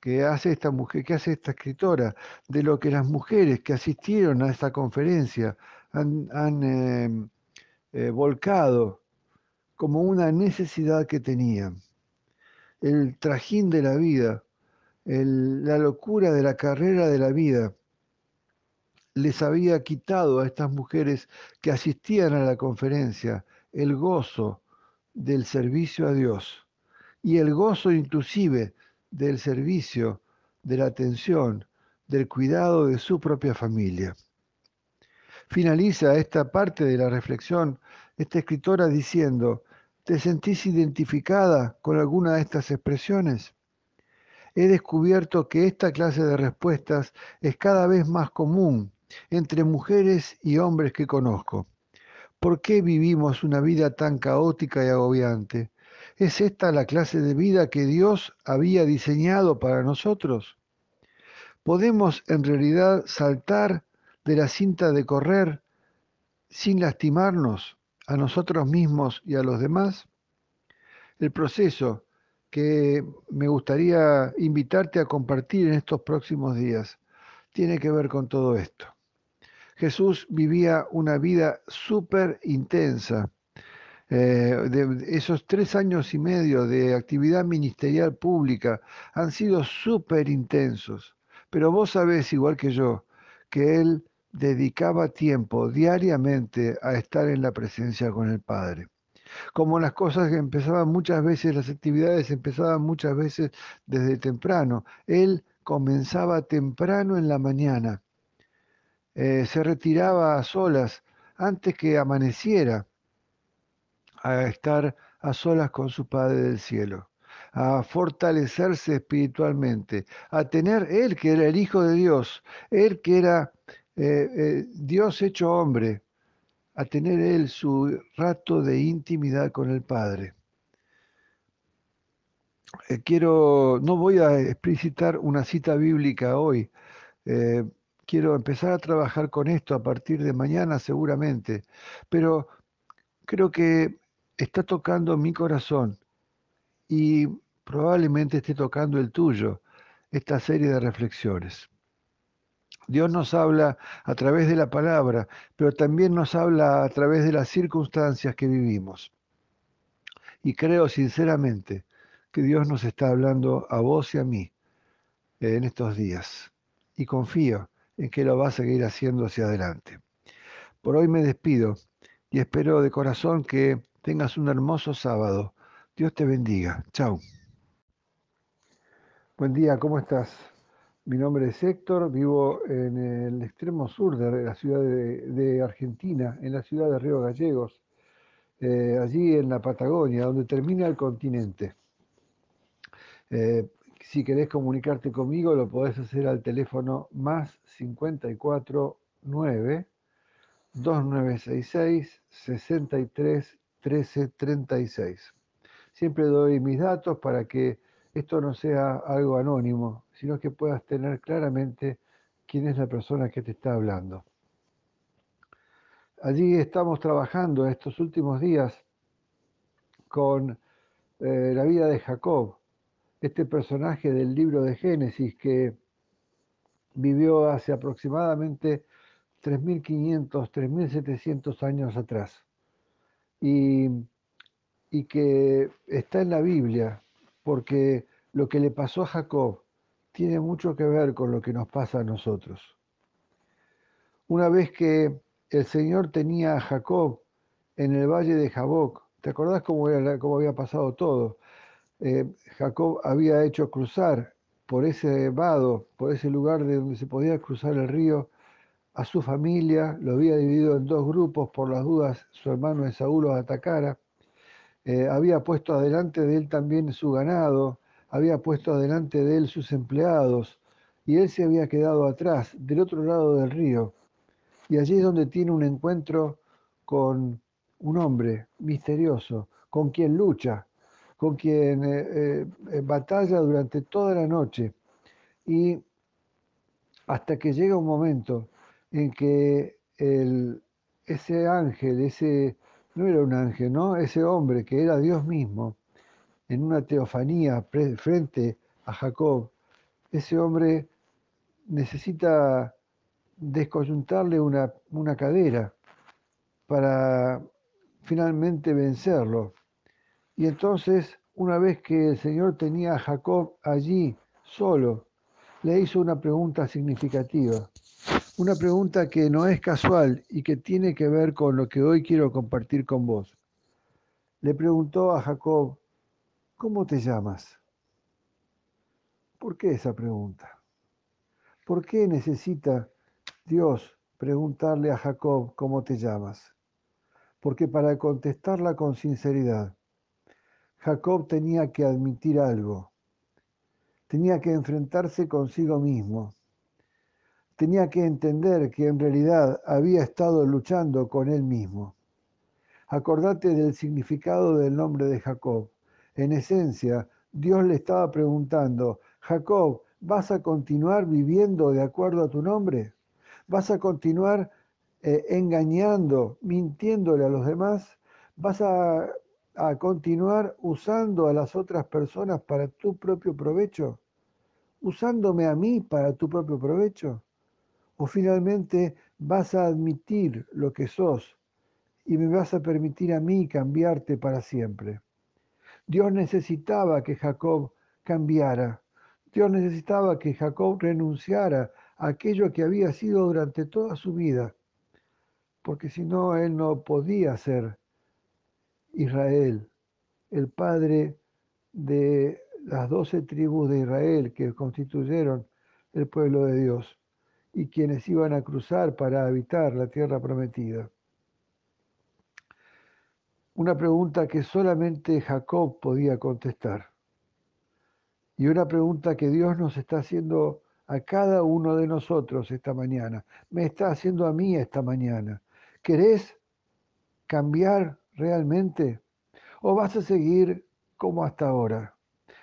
Speaker 2: que hace esta mujer, que hace esta escritora, de lo que las mujeres que asistieron a esta conferencia han, han eh, eh, volcado como una necesidad que tenían. El trajín de la vida, la locura de la carrera de la vida, les había quitado a estas mujeres que asistían a la conferencia el gozo del servicio a Dios y el gozo inclusive del servicio, de la atención, del cuidado de su propia familia. Finaliza esta parte de la reflexión esta escritora diciendo, ¿Te sentís identificada con alguna de estas expresiones? He descubierto que esta clase de respuestas es cada vez más común entre mujeres y hombres que conozco. ¿Por qué vivimos una vida tan caótica y agobiante? ¿Es esta la clase de vida que Dios había diseñado para nosotros? ¿Podemos en realidad saltar de la cinta de correr sin lastimarnos? A nosotros mismos y a los demás? El proceso que me gustaría invitarte a compartir en estos próximos días tiene que ver con todo esto. Jesús vivía una vida súper intensa. Eh, esos tres años y medio de actividad ministerial pública han sido súper intensos. Pero vos sabés, igual que yo, que Él dedicaba tiempo diariamente a estar en la presencia con el Padre. Como las cosas que empezaban muchas veces, las actividades empezaban muchas veces desde temprano. Él comenzaba temprano en la mañana, eh, se retiraba a solas antes que amaneciera a estar a solas con su Padre del cielo, a fortalecerse espiritualmente, a tener Él que era el Hijo de Dios, Él que era eh, eh, Dios hecho hombre, a tener él su rato de intimidad con el Padre. Eh, quiero, no voy a explicitar una cita bíblica hoy. quiero empezar a trabajar con esto a partir de mañana seguramente, pero creo que está tocando mi corazón y probablemente esté tocando el tuyo esta serie de reflexiones. Dios nos habla a través de la palabra, pero también nos habla a través de las circunstancias que vivimos. Y creo sinceramente que Dios nos está hablando a vos y a mí en estos días. Y confío en que lo va a seguir haciendo hacia adelante. Por hoy me despido y espero de corazón que tengas un hermoso sábado. Dios te bendiga. Chao. Buen día, ¿cómo estás? Mi nombre es Héctor, vivo en el extremo sur de la ciudad de, Argentina, en la ciudad de Río Gallegos, eh, allí en la Patagonia, donde termina el continente. Eh, si querés comunicarte conmigo, lo podés hacer al teléfono más 54 9 2966 63 13 36. siempre doy mis datos para que esto no sea algo anónimo, sino que puedas tener claramente quién es la persona que te está hablando. Allí estamos trabajando estos últimos días con eh, la vida de Jacob, este personaje del libro de Génesis que vivió hace aproximadamente 3.500, 3.700 años atrás y, y que está en la Biblia, porque lo que le pasó a Jacob tiene mucho que ver con lo que nos pasa a nosotros. Una vez que el Señor tenía a Jacob en el valle de Jaboc, ¿te acordás cómo, era, cómo había pasado todo? Eh, Jacob había hecho cruzar por ese vado, por ese lugar de donde se podía cruzar el río, a su familia, lo había dividido en dos grupos por las dudas su hermano Esaú los atacara, eh, había puesto adelante de él también su ganado, había puesto adelante de él sus empleados, y él se había quedado atrás, del otro lado del río. Y allí es donde tiene un encuentro con un hombre misterioso, con quien lucha, con quien eh, eh, batalla durante toda la noche. Y hasta que llega un momento en que el, ese ángel, ese, no era un ángel, ¿no? Ese hombre que era Dios mismo, en una teofanía frente a Jacob, ese hombre necesita descoyuntarle una, una cadera para finalmente vencerlo. Y entonces, una vez que el Señor tenía a Jacob allí solo, le hizo una pregunta significativa. Una pregunta que no es casual y que tiene que ver con lo que hoy quiero compartir con vos. Le preguntó a Jacob, ¿cómo te llamas? ¿Por qué esa pregunta? ¿Por qué necesita Dios preguntarle a Jacob cómo te llamas? Porque para contestarla con sinceridad, Jacob tenía que admitir algo, tenía que enfrentarse consigo mismo tenía que entender que en realidad había estado luchando con él mismo. Acordate del significado del nombre de Jacob. En esencia, Dios le estaba preguntando, Jacob, ¿vas a continuar viviendo de acuerdo a tu nombre? ¿Vas a continuar eh, engañando, mintiéndole a los demás? ¿Vas a, a continuar usando a las otras personas para tu propio provecho? ¿Usándome a mí para tu propio provecho? O finalmente vas a admitir lo que sos y me vas a permitir a mí cambiarte para siempre. Dios necesitaba que Jacob cambiara. Dios necesitaba que Jacob renunciara a aquello que había sido durante toda su vida, porque si no, él no podía ser Israel, el padre de las doce tribus de Israel que constituyeron el pueblo de Dios y quienes iban a cruzar para habitar la tierra prometida. Una pregunta que solamente Jacob podía contestar. Y una pregunta que Dios nos está haciendo a cada uno de nosotros esta mañana. Me está haciendo a mí esta mañana. ¿Querés cambiar realmente? ¿O vas a seguir como hasta ahora?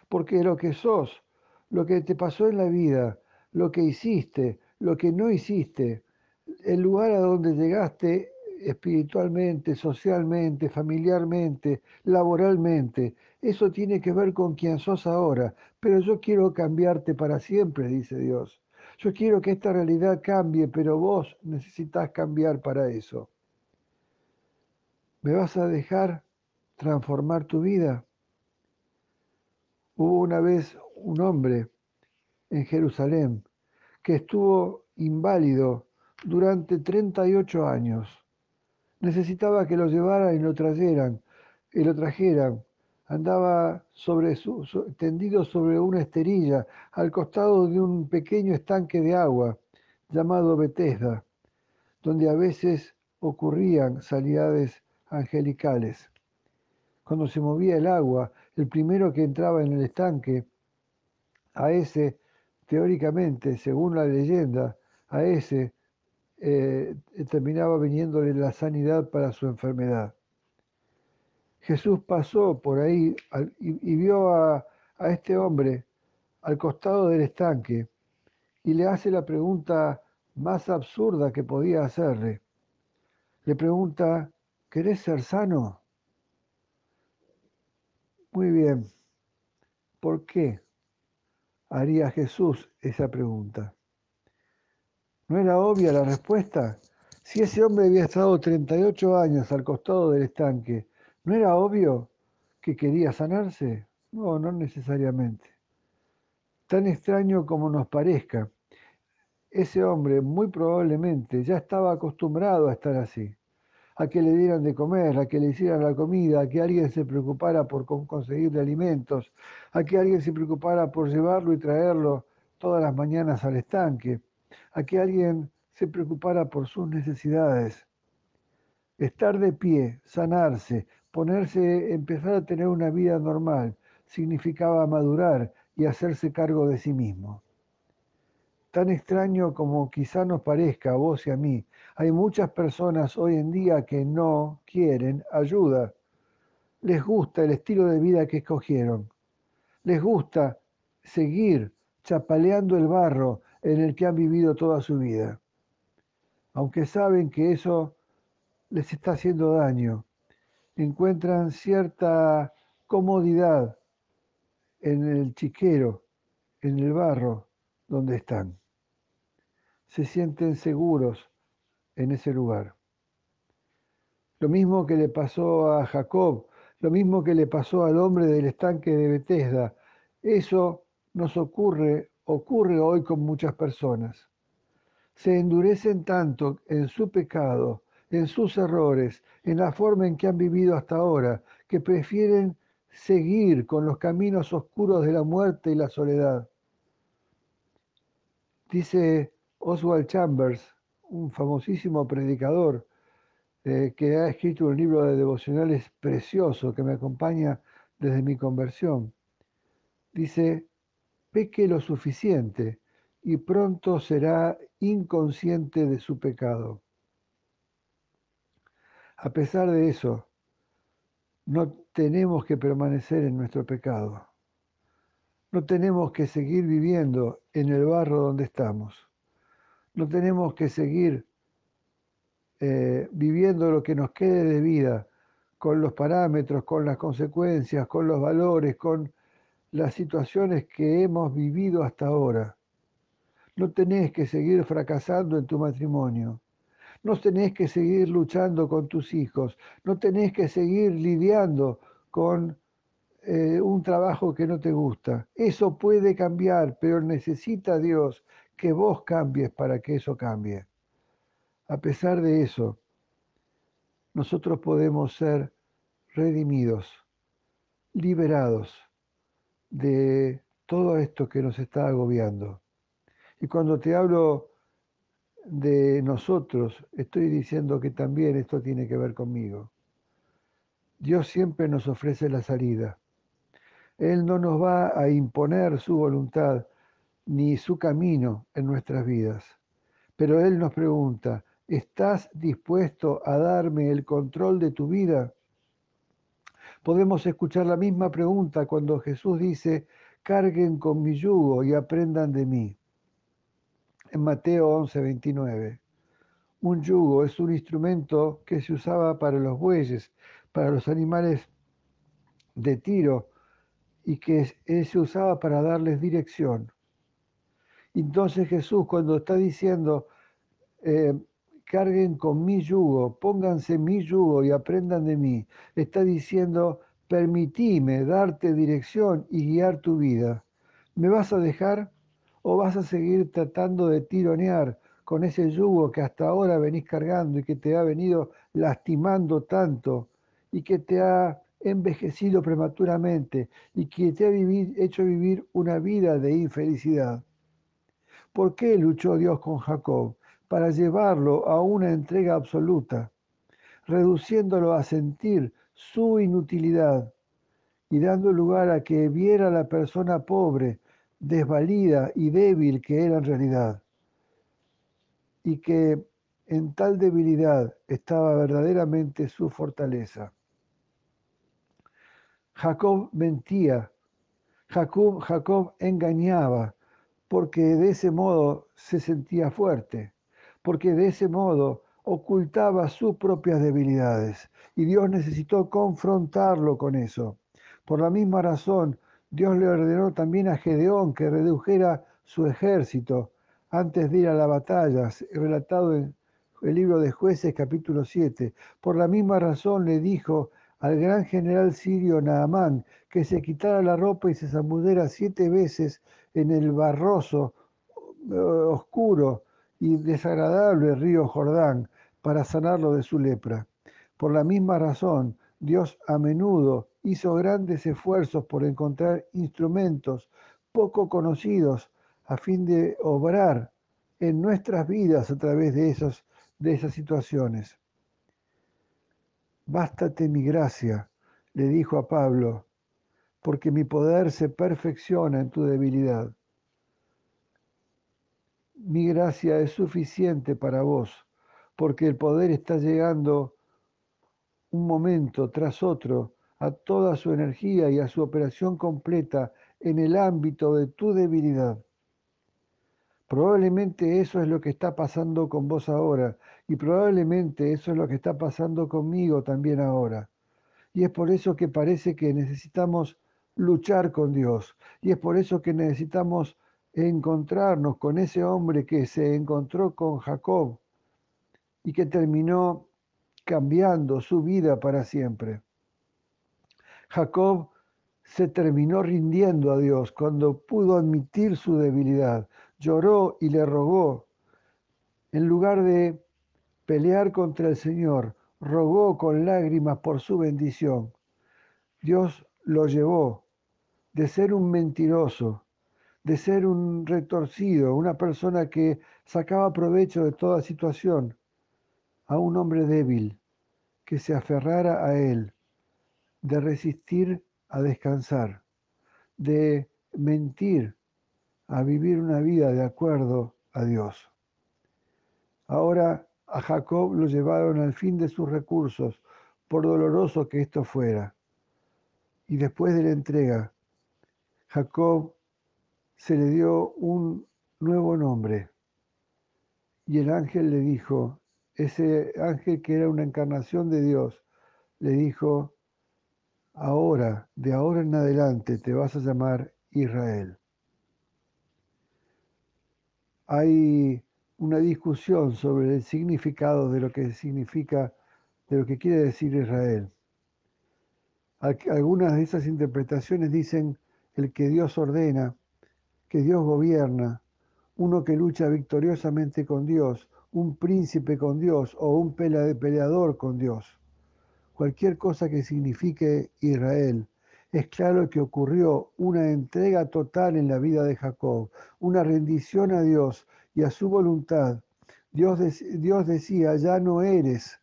Speaker 2: Porque lo que sos, lo que te pasó en la vida, lo que hiciste, lo que no hiciste, el lugar a donde llegaste espiritualmente, socialmente, familiarmente, laboralmente, eso tiene que ver con quién sos ahora, pero yo quiero cambiarte para siempre, dice Dios. Yo quiero que esta realidad cambie, pero vos necesitas cambiar para eso. ¿Me vas a dejar transformar tu vida? Hubo una vez un hombre en Jerusalén que estuvo inválido durante 38 años. Necesitaba que lo llevaran y lo trajeran, y lo trajeran. Andaba sobre su, tendido sobre una esterilla al costado de un pequeño estanque de agua llamado Bethesda, donde a veces ocurrían salidades angelicales. Cuando se movía el agua, el primero que entraba en el estanque, a ese teóricamente, según la leyenda, a ese eh, terminaba viniéndole la sanidad para su enfermedad. Jesús pasó por ahí y, vio a, a este hombre al costado del estanque y le hace la pregunta más absurda que podía hacerle. Le pregunta, ¿querés ser sano? Muy bien. ¿Por qué haría Jesús esa pregunta? ¿No era obvia la respuesta? Si ese hombre había estado 38 años al costado del estanque, ¿no era obvio que quería sanarse? No, no necesariamente. Tan extraño como nos parezca, ese hombre muy probablemente ya estaba acostumbrado a estar así, a que le dieran de comer, a que le hicieran la comida, a que alguien se preocupara por conseguirle alimentos, a que alguien se preocupara por llevarlo y traerlo todas las mañanas al estanque, a que alguien se preocupara por sus necesidades. Estar de pie, sanarse, ponerse, empezar a tener una vida normal, significaba madurar y hacerse cargo de sí mismo tan extraño como quizá nos parezca a vos y a mí, hay muchas personas hoy en día que no quieren ayuda. Les gusta el estilo de vida que escogieron. Les gusta seguir chapaleando el barro en el que han vivido toda su vida. Aunque saben que eso les está haciendo daño, encuentran cierta comodidad en el chiquero, en el barro donde están se sienten seguros en ese lugar. Lo mismo que le pasó a Jacob, lo mismo que le pasó al hombre del estanque de Bethesda, eso nos ocurre, ocurre hoy con muchas personas. Se endurecen tanto en su pecado, en sus errores, en la forma en que han vivido hasta ahora, que prefieren seguir con los caminos oscuros de la muerte y la soledad. Dice Oswald Chambers, un famosísimo predicador eh, que ha escrito un libro de devocionales precioso que me acompaña desde mi conversión. Dice, peque lo suficiente y pronto será inconsciente de su pecado. A pesar de eso, no tenemos que permanecer en nuestro pecado. No tenemos que seguir viviendo en el barro donde estamos. No tenemos que seguir eh, viviendo lo que nos quede de vida con los parámetros, con las consecuencias, con los valores, con las situaciones que hemos vivido hasta ahora. No tenés que seguir fracasando en tu matrimonio. No tenés que seguir luchando con tus hijos. No tenés que seguir lidiando con eh, un trabajo que no te gusta. Eso puede cambiar, pero necesita Dios que vos cambies para que eso cambie. A pesar de eso, nosotros podemos ser redimidos, liberados de todo esto que nos está agobiando. Y cuando te hablo de nosotros, estoy diciendo que también esto tiene que ver conmigo. Dios siempre nos ofrece la salida. Él no nos va a imponer su voluntad, ni su camino en nuestras vidas. Pero Él nos pregunta, ¿estás dispuesto a darme el control de tu vida? Podemos escuchar la misma pregunta cuando Jesús dice, carguen con mi yugo y aprendan de mí. En Mateo 11, 29. Un yugo es un instrumento que se usaba para los bueyes, para los animales de tiro, y que se usaba para darles dirección. Entonces Jesús cuando está diciendo, eh, carguen con mi yugo, pónganse mi yugo y aprendan de mí, está diciendo, permitime darte dirección y guiar tu vida. ¿Me vas a dejar o vas a seguir tratando de tironear con ese yugo que hasta ahora venís cargando y que te ha venido lastimando tanto y que te ha envejecido prematuramente y que te ha hecho vivir una vida de infelicidad? ¿Por qué luchó Dios con Jacob? Para llevarlo a una entrega absoluta, reduciéndolo a sentir su inutilidad y dando lugar a que viera la persona pobre, desvalida y débil que era en realidad. Y que en tal debilidad estaba verdaderamente su fortaleza. Jacob mentía, Jacob, Jacob engañaba, porque de ese modo se sentía fuerte, porque de ese modo ocultaba sus propias debilidades y Dios necesitó confrontarlo con eso. Por la misma razón, Dios le ordenó también a Gedeón que redujera su ejército antes de ir a la batalla, relatado en el libro de jueces capítulo 7. Por la misma razón le dijo al gran general sirio Naamán que se quitara la ropa y se zambudiera siete veces en el barroso, eh, oscuro y desagradable río Jordán para sanarlo de su lepra. Por la misma razón, Dios a menudo hizo grandes esfuerzos por encontrar instrumentos poco conocidos a fin de obrar en nuestras vidas a través de, esos, de esas situaciones. Bástate mi gracia, le dijo a Pablo, porque mi poder se perfecciona en tu debilidad. Mi gracia es suficiente para vos, porque el poder está llegando un momento tras otro a toda su energía y a su operación completa en el ámbito de tu debilidad. Probablemente eso es lo que está pasando con vos ahora y probablemente eso es lo que está pasando conmigo también ahora. Y es por eso que parece que necesitamos luchar con Dios y es por eso que necesitamos encontrarnos con ese hombre que se encontró con Jacob y que terminó cambiando su vida para siempre. Jacob se terminó rindiendo a Dios cuando pudo admitir su debilidad, lloró y le rogó. En lugar de pelear contra el Señor, rogó con lágrimas por su bendición. Dios lo llevó de ser un mentiroso, de ser un retorcido, una persona que sacaba provecho de toda situación, a un hombre débil que se aferrara a él, de resistir a descansar, de mentir a vivir una vida de acuerdo a Dios. Ahora a Jacob lo llevaron al fin de sus recursos, por doloroso que esto fuera. Y después de la entrega, Jacob se le dio un nuevo nombre. Y el ángel le dijo, ese ángel que era una encarnación de Dios, le dijo, ahora, de ahora en adelante, te vas a llamar Israel. Hay una discusión sobre el significado de lo que significa, de lo que quiere decir Israel. Algunas de esas interpretaciones dicen el que Dios ordena, que Dios gobierna, uno que lucha victoriosamente con Dios, un príncipe con Dios o un peleador con Dios. Cualquier cosa que signifique Israel. Es claro que ocurrió una entrega total en la vida de Jacob, una rendición a Dios y a su voluntad. Dios, decía, ya no eres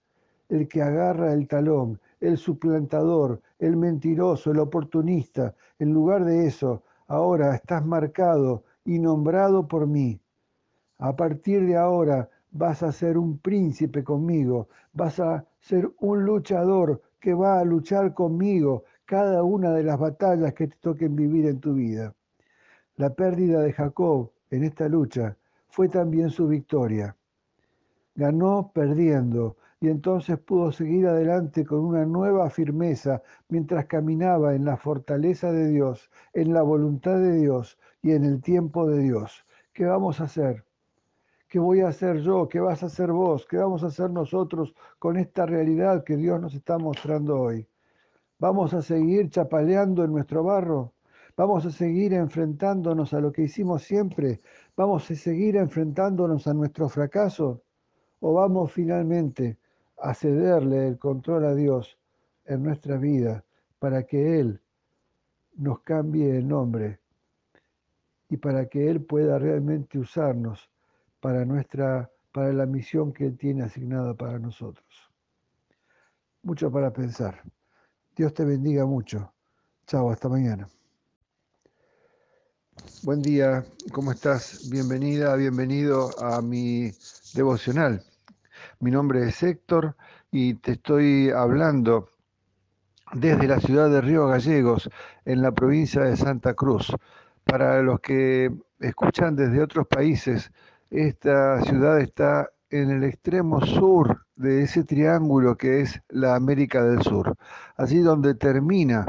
Speaker 2: el que agarra el talón, el suplantador, el mentiroso, el oportunista. En lugar de eso, ahora estás marcado y nombrado por mí. A partir de ahora vas a ser un príncipe conmigo, vas a ser un luchador que va a luchar conmigo cada una de las batallas que te toquen vivir en tu vida. La pérdida de Jacob en esta lucha fue también su victoria. Ganó perdiendo y entonces pudo seguir adelante con una nueva firmeza mientras caminaba en la fortaleza de Dios, en la voluntad de Dios y en el tiempo de Dios. ¿Qué vamos a hacer? ¿Qué voy a hacer yo? ¿Qué vas a hacer vos? ¿Qué vamos a hacer nosotros con esta realidad que Dios nos está mostrando hoy? ¿Vamos a seguir chapaleando en nuestro barro? ¿Vamos a seguir enfrentándonos a lo que hicimos siempre? ¿Vamos a seguir enfrentándonos a nuestro fracaso? ¿O vamos finalmente a cederle el control a Dios en nuestra vida para que Él nos cambie el nombre y para que Él pueda realmente usarnos para, nuestra, para la misión que Él tiene asignada para nosotros. Mucho para pensar. Dios te bendiga mucho. Chao, hasta mañana. Buen día, ¿cómo estás? Bienvenida, bienvenido a mi devocional. Mi nombre es Héctor y te estoy hablando desde la ciudad de Río Gallegos, en la provincia de Santa Cruz. Para los que escuchan desde otros países, esta ciudad está en el extremo sur de ese triángulo que es la América del Sur. Allí donde termina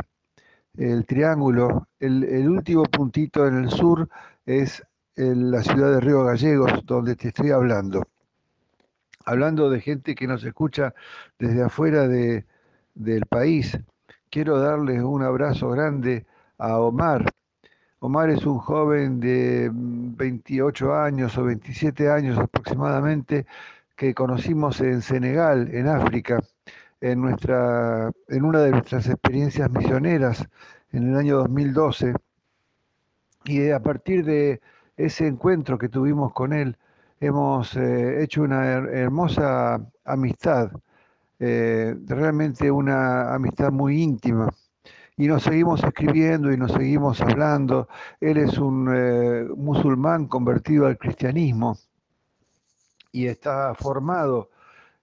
Speaker 2: el triángulo, el, último puntito en el sur es la ciudad de Río Gallegos, donde te estoy hablando. Hablando de gente que nos escucha desde afuera de, del país, quiero darles un abrazo grande a Omar. Omar es un joven de 28 años o 27 años aproximadamente que conocimos en Senegal, en África, en, nuestra, en una de nuestras experiencias misioneras en el año 2012. Y a partir de ese encuentro que tuvimos con él, hemos eh, hecho una hermosa amistad eh, realmente una amistad muy íntima. Y nos seguimos escribiendo y nos seguimos hablando. Él es un eh, musulmán convertido al cristianismo y está formado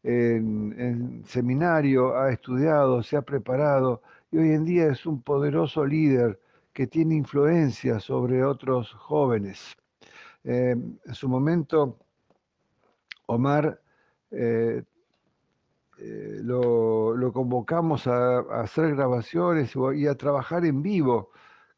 Speaker 2: en, seminario, ha estudiado, se ha preparado y hoy en día es un poderoso líder que tiene influencia sobre otros jóvenes. Eh, en su momento, Omar eh, lo, convocamos a, hacer grabaciones y a trabajar en vivo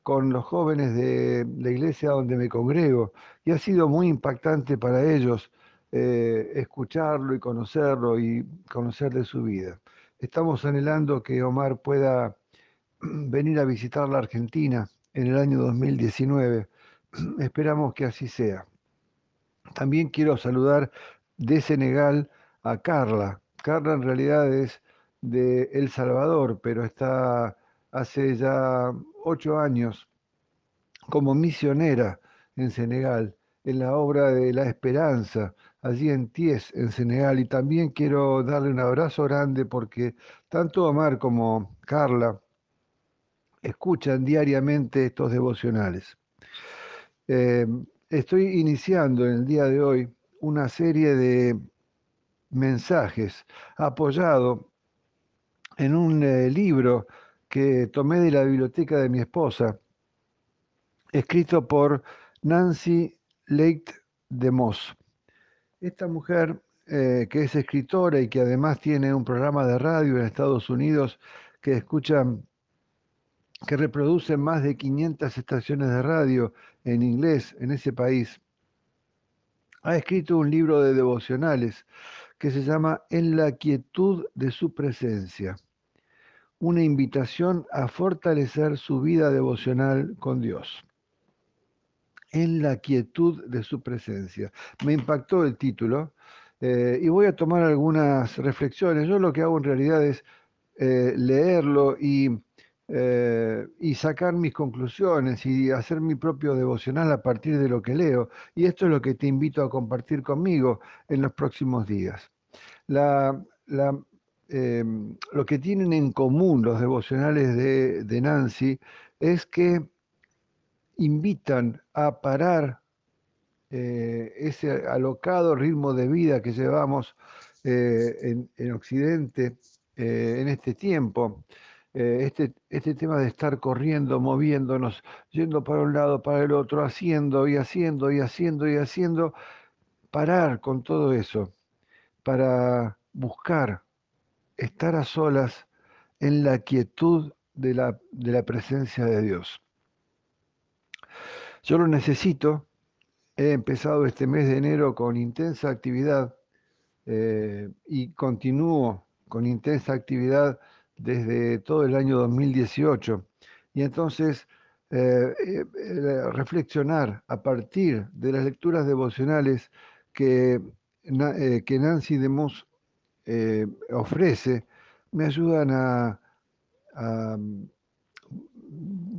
Speaker 2: con los jóvenes de la iglesia donde me congrego. Y ha sido muy impactante para ellos eh, escucharlo y conocerlo y conocer de su vida. Estamos anhelando que Omar pueda venir a visitar la Argentina en el año 2019. Esperamos que así sea. También quiero saludar de Senegal a Carla, Carla en realidad es de El Salvador, pero está hace ya ocho años como misionera en Senegal, en la obra de La Esperanza, allí en Ties, en Senegal. Y también quiero darle un abrazo grande porque tanto Omar como Carla escuchan diariamente estos devocionales. Eh, estoy iniciando en el día de hoy una serie de mensajes, apoyado en un eh, libro que tomé de la biblioteca de mi esposa, escrito por Nancy Leight de Moss. Esta mujer, eh, que es escritora y que además tiene un programa de radio en Estados Unidos que escuchan, que reproduce más de 500 estaciones de radio en inglés en ese país, ha escrito un libro de devocionales que se llama En la quietud de su presencia, una invitación a fortalecer su vida devocional con Dios. En la quietud de su presencia. Me impactó el título eh, y voy a tomar algunas reflexiones. Yo lo que hago en realidad es eh, leerlo y, eh, y sacar mis conclusiones y hacer mi propio devocional a partir de lo que leo. Y esto es lo que te invito a compartir conmigo en los próximos días. Lo que tienen en común los devocionales de, Nancy es que invitan a parar eh, ese alocado ritmo de vida que llevamos eh, en, Occidente eh, en este tiempo. este, este tema de estar corriendo, moviéndonos, yendo para un lado, para el otro, haciendo y haciendo y haciendo y haciendo, parar con todo eso para buscar estar a solas en la quietud de la, de la presencia de Dios. Yo lo necesito. He empezado este mes de enero con intensa actividad eh, y continúo con intensa actividad desde todo el año 2018. Y entonces eh, eh, reflexionar a partir de las lecturas devocionales que que Nancy DeMoss eh, ofrece me ayudan a, mm,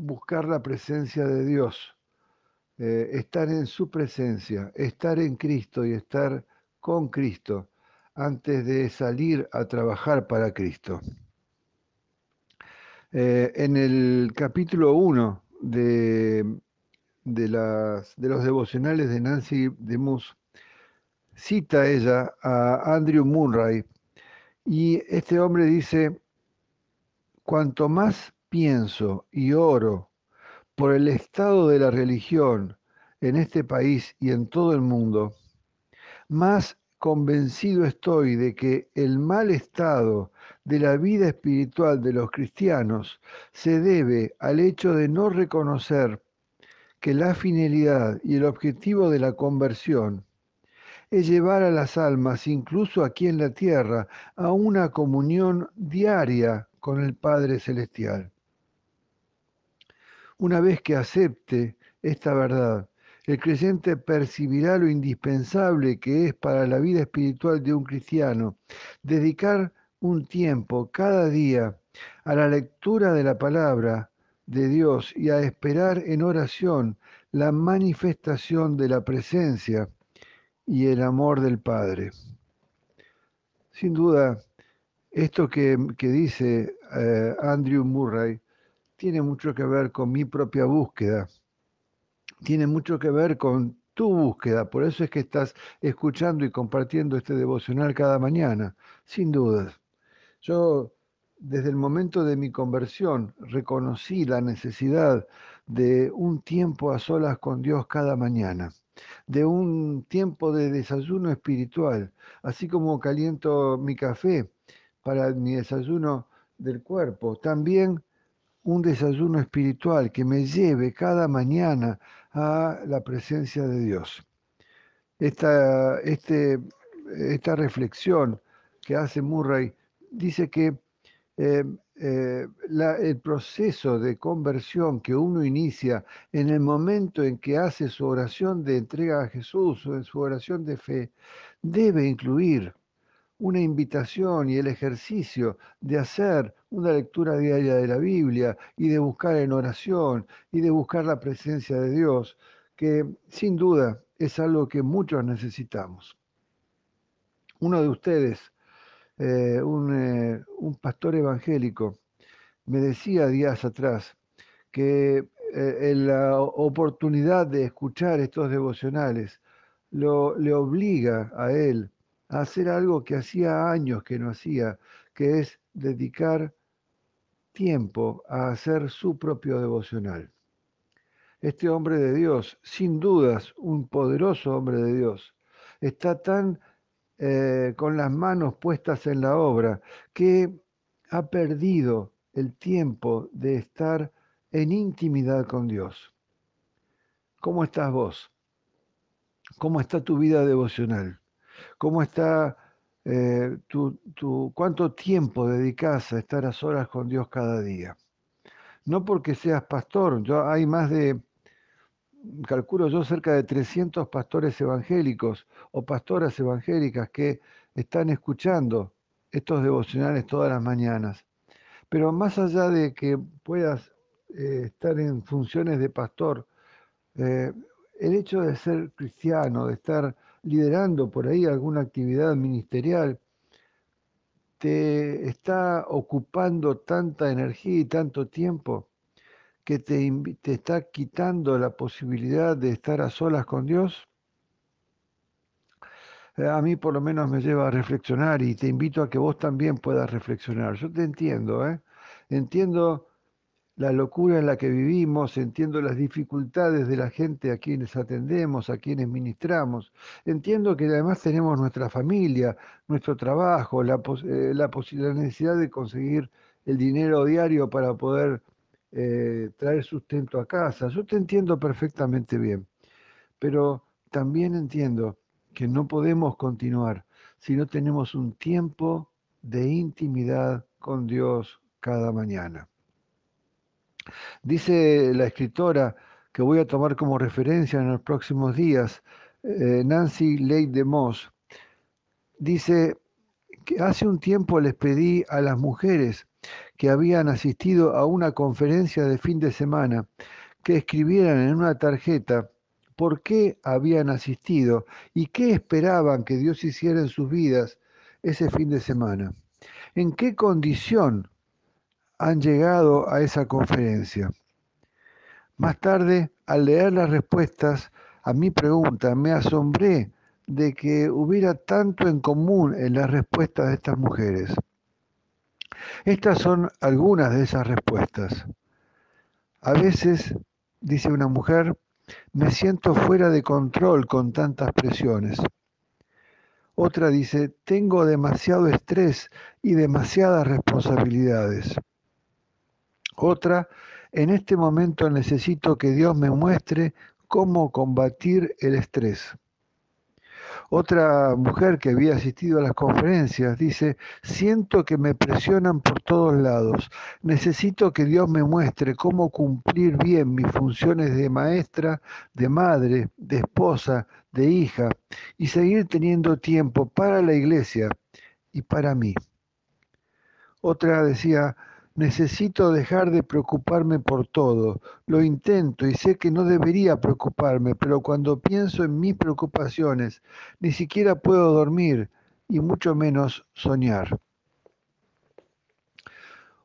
Speaker 2: buscar la presencia de Dios, eh, estar en su presencia, estar en Cristo y estar con Cristo antes de salir a trabajar para Cristo. en el capítulo 1 de, de, de, los devocionales de Nancy DeMoss, cita ella a Andrew Murray y este hombre dice, cuanto más pienso y oro por el estado de la religión en este país y en todo el mundo, más convencido estoy de que el mal estado de la vida espiritual de los cristianos se debe al hecho de no reconocer que la finalidad y el objetivo de la conversión es llevar a las almas, incluso aquí en la tierra, a una comunión diaria con el Padre Celestial. Una vez que acepte esta verdad, el creyente percibirá lo indispensable que es para la vida espiritual de un cristiano dedicar un tiempo cada día a la lectura de la palabra de Dios y a esperar en oración la manifestación de la presencia y el amor del Padre. Sin duda, esto que, dice eh, Andrew Murray tiene mucho que ver con mi propia búsqueda tiene mucho que ver con tu búsqueda. Por eso es que estás escuchando y compartiendo este devocional cada mañana, sin dudas. Yo, desde el momento de mi conversión, reconocí la necesidad de un tiempo a solas con Dios cada mañana, de un tiempo de desayuno espiritual, así como caliento mi café para mi desayuno del cuerpo. También un desayuno espiritual que me lleve cada mañana a la presencia de Dios. Esta, este, esta reflexión que hace Murray dice que eh, eh, el proceso de conversión que uno inicia en el momento en que hace su oración de entrega a Jesús o en su oración de fe, debe incluir una invitación y el ejercicio de hacer una lectura diaria de la Biblia y de buscar en oración y de buscar la presencia de Dios, que sin duda es algo que muchos necesitamos. Uno de ustedes, eh, un, eh, un, pastor evangélico, me decía días atrás que eh, la oportunidad de escuchar estos devocionales lo, le obliga a él a hacer algo que hacía años que no hacía, que es dedicar tiempo a hacer su propio devocional. Este hombre de Dios, sin dudas un poderoso hombre de Dios, está tan eh, con las manos puestas en la obra que ha perdido el tiempo de estar en intimidad con Dios. ¿Cómo estás vos? ¿Cómo está tu vida devocional? ¿Cómo está eh, tu, cuánto tiempo dedicas a estar a solas con Dios cada día? No porque seas pastor, yo hay más de, calculo yo, cerca de 300 pastores evangélicos o pastoras evangélicas que están escuchando estos devocionales todas las mañanas. Pero más allá de que puedas eh, estar en funciones de pastor, eh, el hecho de ser cristiano, de estar liderando por ahí alguna actividad ministerial, te está ocupando tanta energía y tanto tiempo que te, te, está quitando la posibilidad de estar a solas con Dios? Eh, a mí por lo menos me lleva a reflexionar y te invito a que vos también puedas reflexionar. Yo te entiendo, ¿eh? Entiendo la locura en la que vivimos, entiendo las dificultades de la gente a quienes atendemos, a quienes ministramos, entiendo que además tenemos nuestra familia, nuestro trabajo, la, eh, la, necesidad de conseguir el dinero diario para poder eh, traer sustento a casa. Yo te entiendo perfectamente bien, pero también entiendo que no podemos continuar si no tenemos un tiempo de intimidad con Dios cada mañana. Dice la escritora que voy a tomar como referencia en los próximos días, eh, Nancy Leigh de Moss, dice que hace un tiempo les pedí a las mujeres que habían asistido a una conferencia de fin de semana que escribieran en una tarjeta por qué habían asistido y qué esperaban que Dios hiciera en sus vidas ese fin de semana. ¿En qué condición han llegado a esa conferencia. Más tarde, al leer las respuestas a mi pregunta, me asombré de que hubiera tanto en común en las respuestas de estas mujeres. Estas son algunas de esas respuestas. A veces, dice una mujer, me siento fuera de control con tantas presiones. Otra dice, tengo demasiado estrés y demasiadas responsabilidades. Otra, en este momento necesito que Dios me muestre cómo combatir el estrés. Otra mujer que había asistido a las conferencias dice, siento que me presionan por todos lados. Necesito que Dios me muestre cómo cumplir bien mis funciones de maestra, de madre, de esposa, de hija y seguir teniendo tiempo para la iglesia y para mí. Otra decía, Necesito dejar de preocuparme por todo. Lo intento y sé que no debería preocuparme, pero cuando pienso en mis preocupaciones, ni siquiera puedo dormir y mucho menos soñar.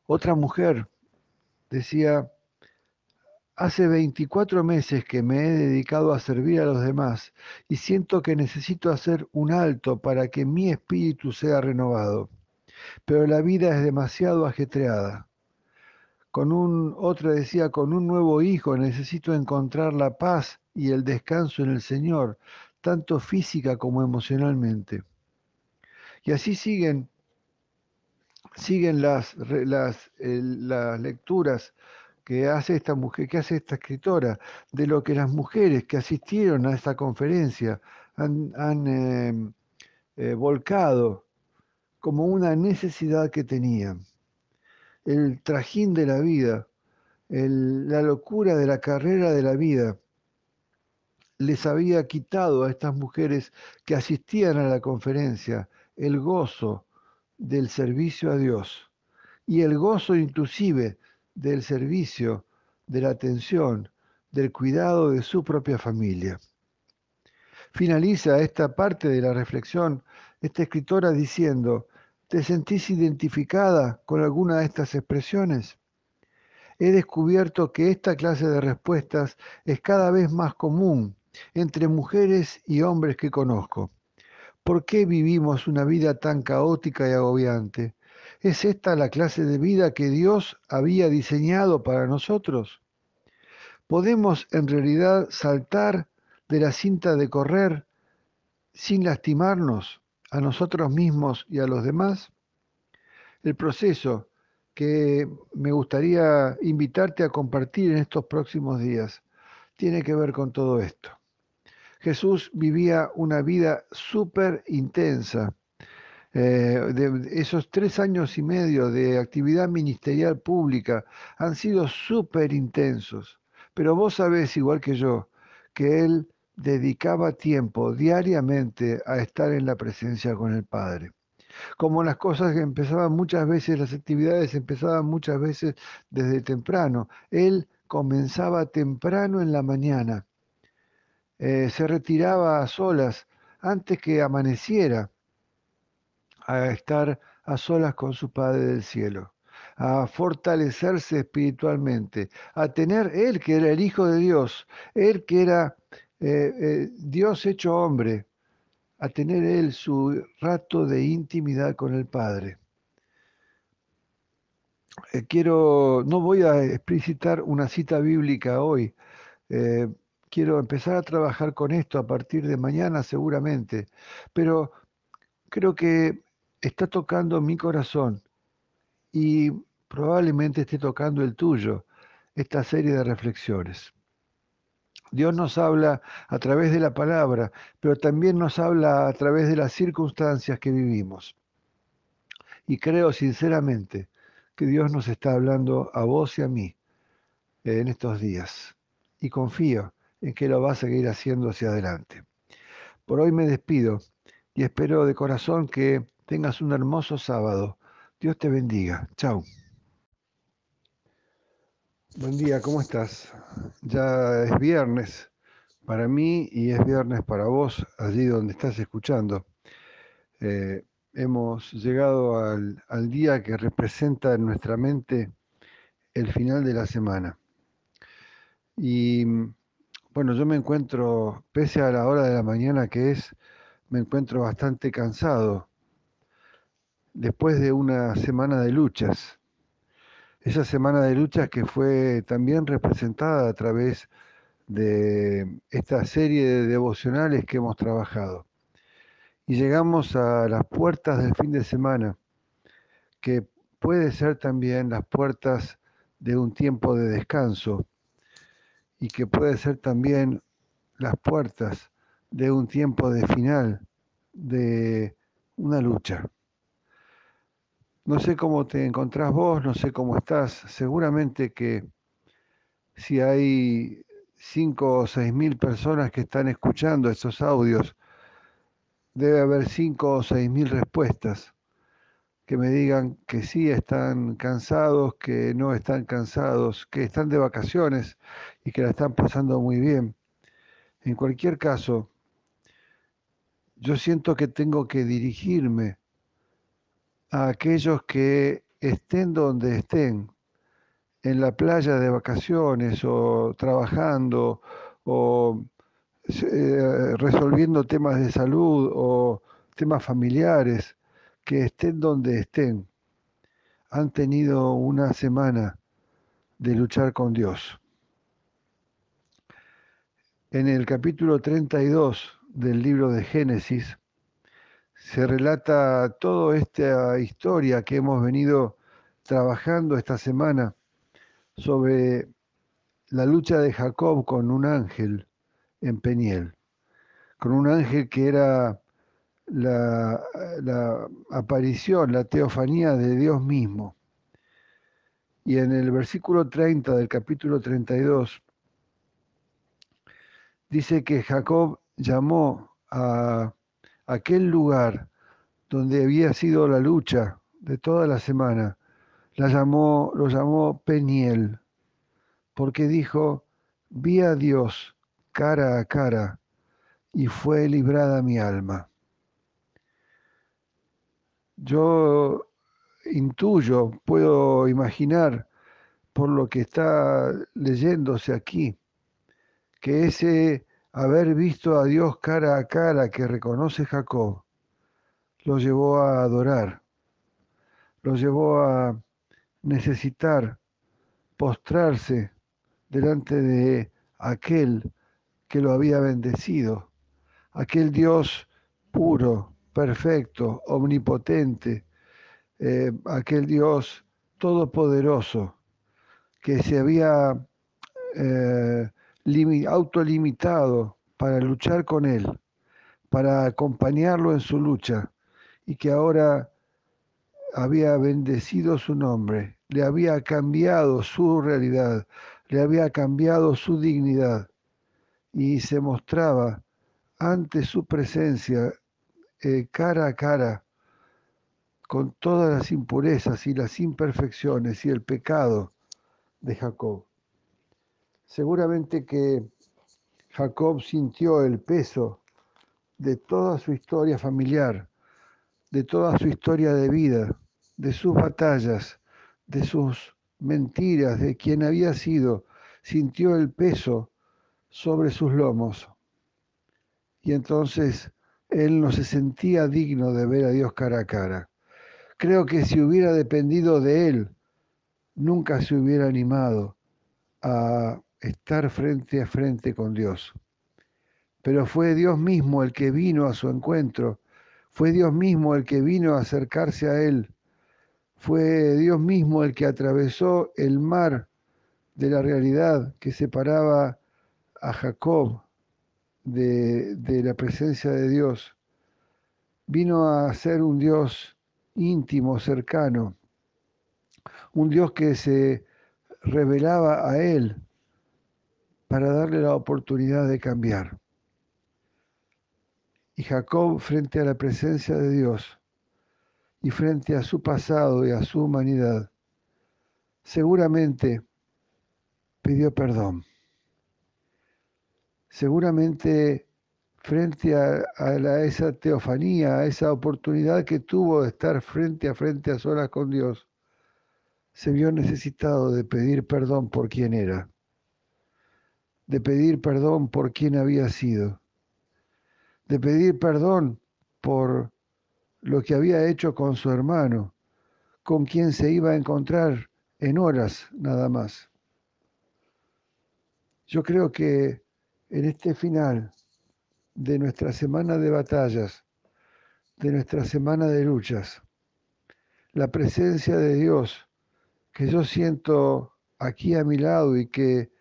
Speaker 2: Otra mujer decía, hace 24 meses que me he dedicado a servir a los demás y siento que necesito hacer un alto para que mi espíritu sea renovado pero la vida es demasiado ajetreada. Con un, otra decía, con un nuevo hijo necesito encontrar la paz y el descanso en el Señor, tanto física como emocionalmente. Y así siguen, siguen las, las, las lecturas que hace esta mujer, que hace esta escritora, de lo que las mujeres que asistieron a esta conferencia han, eh, eh, volcado como una necesidad que tenían. El trajín de la vida, la locura de la carrera de la vida, les había quitado a estas mujeres que asistían a la conferencia el gozo del servicio a Dios y el gozo inclusive del servicio, de la atención, del cuidado de su propia familia. Finaliza esta parte de la reflexión esta escritora diciendo, ¿Te sentís identificada con alguna de estas expresiones? He descubierto que esta clase de respuestas es cada vez más común entre mujeres y hombres que conozco. ¿Por qué vivimos una vida tan caótica y agobiante? ¿Es esta la clase de vida que Dios había diseñado para nosotros? ¿Podemos en realidad saltar de la cinta de correr sin lastimarnos? A nosotros mismos y a los demás? El proceso que me gustaría invitarte a compartir en estos próximos días tiene que ver con todo esto. Jesús vivía una vida súper intensa. Eh, esos tres años y medio de actividad ministerial pública han sido súper intensos. Pero vos sabés, igual que yo, que Él dedicaba tiempo diariamente a estar en la presencia con el Padre. Como las cosas que empezaban muchas veces, las actividades empezaban muchas veces desde temprano. Él comenzaba temprano en la mañana, eh, se retiraba a solas antes que amaneciera a estar a solas con su Padre del cielo, a fortalecerse espiritualmente, a tener Él que era el Hijo de Dios, Él que era eh, eh, Dios hecho hombre, a tener él su rato de intimidad con el Padre. Eh, quiero, no voy a explicitar una cita bíblica hoy. quiero empezar a trabajar con esto a partir de mañana seguramente, pero creo que está tocando mi corazón y probablemente esté tocando el tuyo esta serie de reflexiones. Dios nos habla a través de la palabra, pero también nos habla a través de las circunstancias que vivimos. Y creo sinceramente que Dios nos está hablando a vos y a mí en estos días. Y confío en que lo va a seguir haciendo hacia adelante. Por hoy me despido y espero de corazón que tengas un hermoso sábado. Dios te bendiga. Chao. Buen día, ¿cómo estás? Ya es viernes para mí y es viernes para vos, allí donde estás escuchando. Eh, hemos llegado al, al, día que representa en nuestra mente el final de la semana. Y bueno, yo me encuentro, pese a la hora de la mañana que es, me encuentro bastante cansado. después de una semana de luchas. Esa semana de luchas que fue también representada a través de esta serie de devocionales que hemos trabajado. Y llegamos a las puertas del fin de semana, que puede ser también las puertas de un tiempo de descanso y que puede ser también las puertas de un tiempo de final, de una lucha. No sé cómo te encontrás vos, no sé cómo estás. Seguramente que si hay cinco o seis mil personas que están escuchando estos audios, debe haber cinco o seis mil respuestas que me digan que sí están cansados, que no están cansados, que están de vacaciones y que la están pasando muy bien. En cualquier caso, yo siento que tengo que dirigirme a aquellos que estén donde estén, en la playa de vacaciones o trabajando o eh, resolviendo temas de salud o temas familiares, que estén donde estén, han tenido una semana de luchar con Dios. En el capítulo 32 del libro de Génesis, se relata toda esta historia que hemos venido trabajando esta semana sobre la lucha de Jacob con un ángel en Peniel, con un ángel que era la, la, aparición, la teofanía de Dios mismo. Y en el versículo 30 del capítulo 32 dice que Jacob llamó a aquel lugar donde había sido la lucha de toda la semana, la llamó, lo llamó Peniel, porque dijo, vi a Dios cara a cara y fue librada mi alma. Yo intuyo, puedo imaginar por lo que está leyéndose aquí, que ese haber visto a Dios cara a cara que reconoce Jacob, lo llevó a adorar, lo llevó a necesitar postrarse delante de aquel que lo había bendecido, aquel Dios puro, perfecto, omnipotente, eh, aquel Dios todopoderoso que se había eh, autolimitado para luchar con Él, para acompañarlo en su lucha, y que ahora había bendecido su nombre, le había cambiado su realidad, le había cambiado su dignidad, y se mostraba ante su presencia eh, cara a cara con todas las impurezas y las imperfecciones y el pecado de Jacob. Seguramente que Jacob sintió el peso de toda su historia familiar, de toda su historia de vida, de sus batallas, de sus mentiras, de quien había sido, sintió el peso sobre sus lomos. Y entonces él no se sentía digno de ver a Dios cara a cara. Creo que si hubiera dependido de él, nunca se hubiera animado a estar frente a frente con Dios. Pero fue Dios mismo el que vino a su encuentro, fue Dios mismo el que vino a acercarse a él, fue Dios mismo el que atravesó el mar de la realidad que separaba a Jacob de, de la presencia de Dios. Vino a ser un Dios íntimo, cercano, un Dios que se revelaba a él para darle la oportunidad de cambiar. Y Jacob, frente a la presencia de Dios y frente a su pasado y a su humanidad, seguramente pidió perdón. Seguramente frente a, esa teofanía, a esa oportunidad que tuvo de estar frente a frente a solas con Dios, se vio necesitado de pedir perdón por quien era de pedir perdón por quien había sido, de pedir perdón por lo que había hecho con su hermano, con quien se iba a encontrar en horas nada más. Yo creo que en este final de nuestra semana de batallas, de nuestra semana de luchas, la presencia de Dios que yo siento aquí a mi lado y que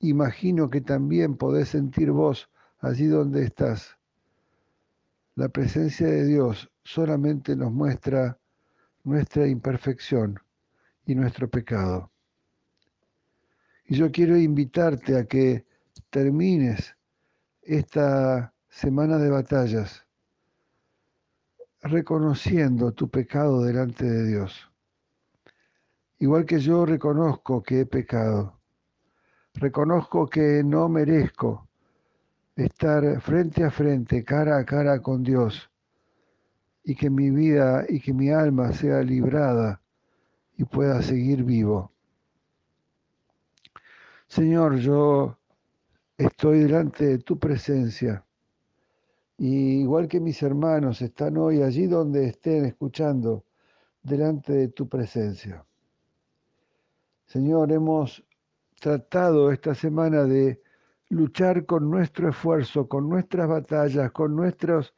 Speaker 2: imagino que también podés sentir vos allí donde estás. La presencia de Dios solamente nos muestra nuestra imperfección y nuestro pecado. Y yo quiero invitarte a que termines esta semana de batallas reconociendo tu pecado delante de Dios. Igual que yo reconozco que he pecado, reconozco que no merezco estar frente a frente, cara a cara con Dios, y que mi vida y que mi alma sea librada y pueda seguir vivo. Señor, yo estoy delante de tu presencia. Y igual que mis hermanos están hoy allí donde estén escuchando, delante de tu presencia. Señor, hemos tratado esta semana de luchar con nuestro esfuerzo, con nuestras batallas, con, nuestros,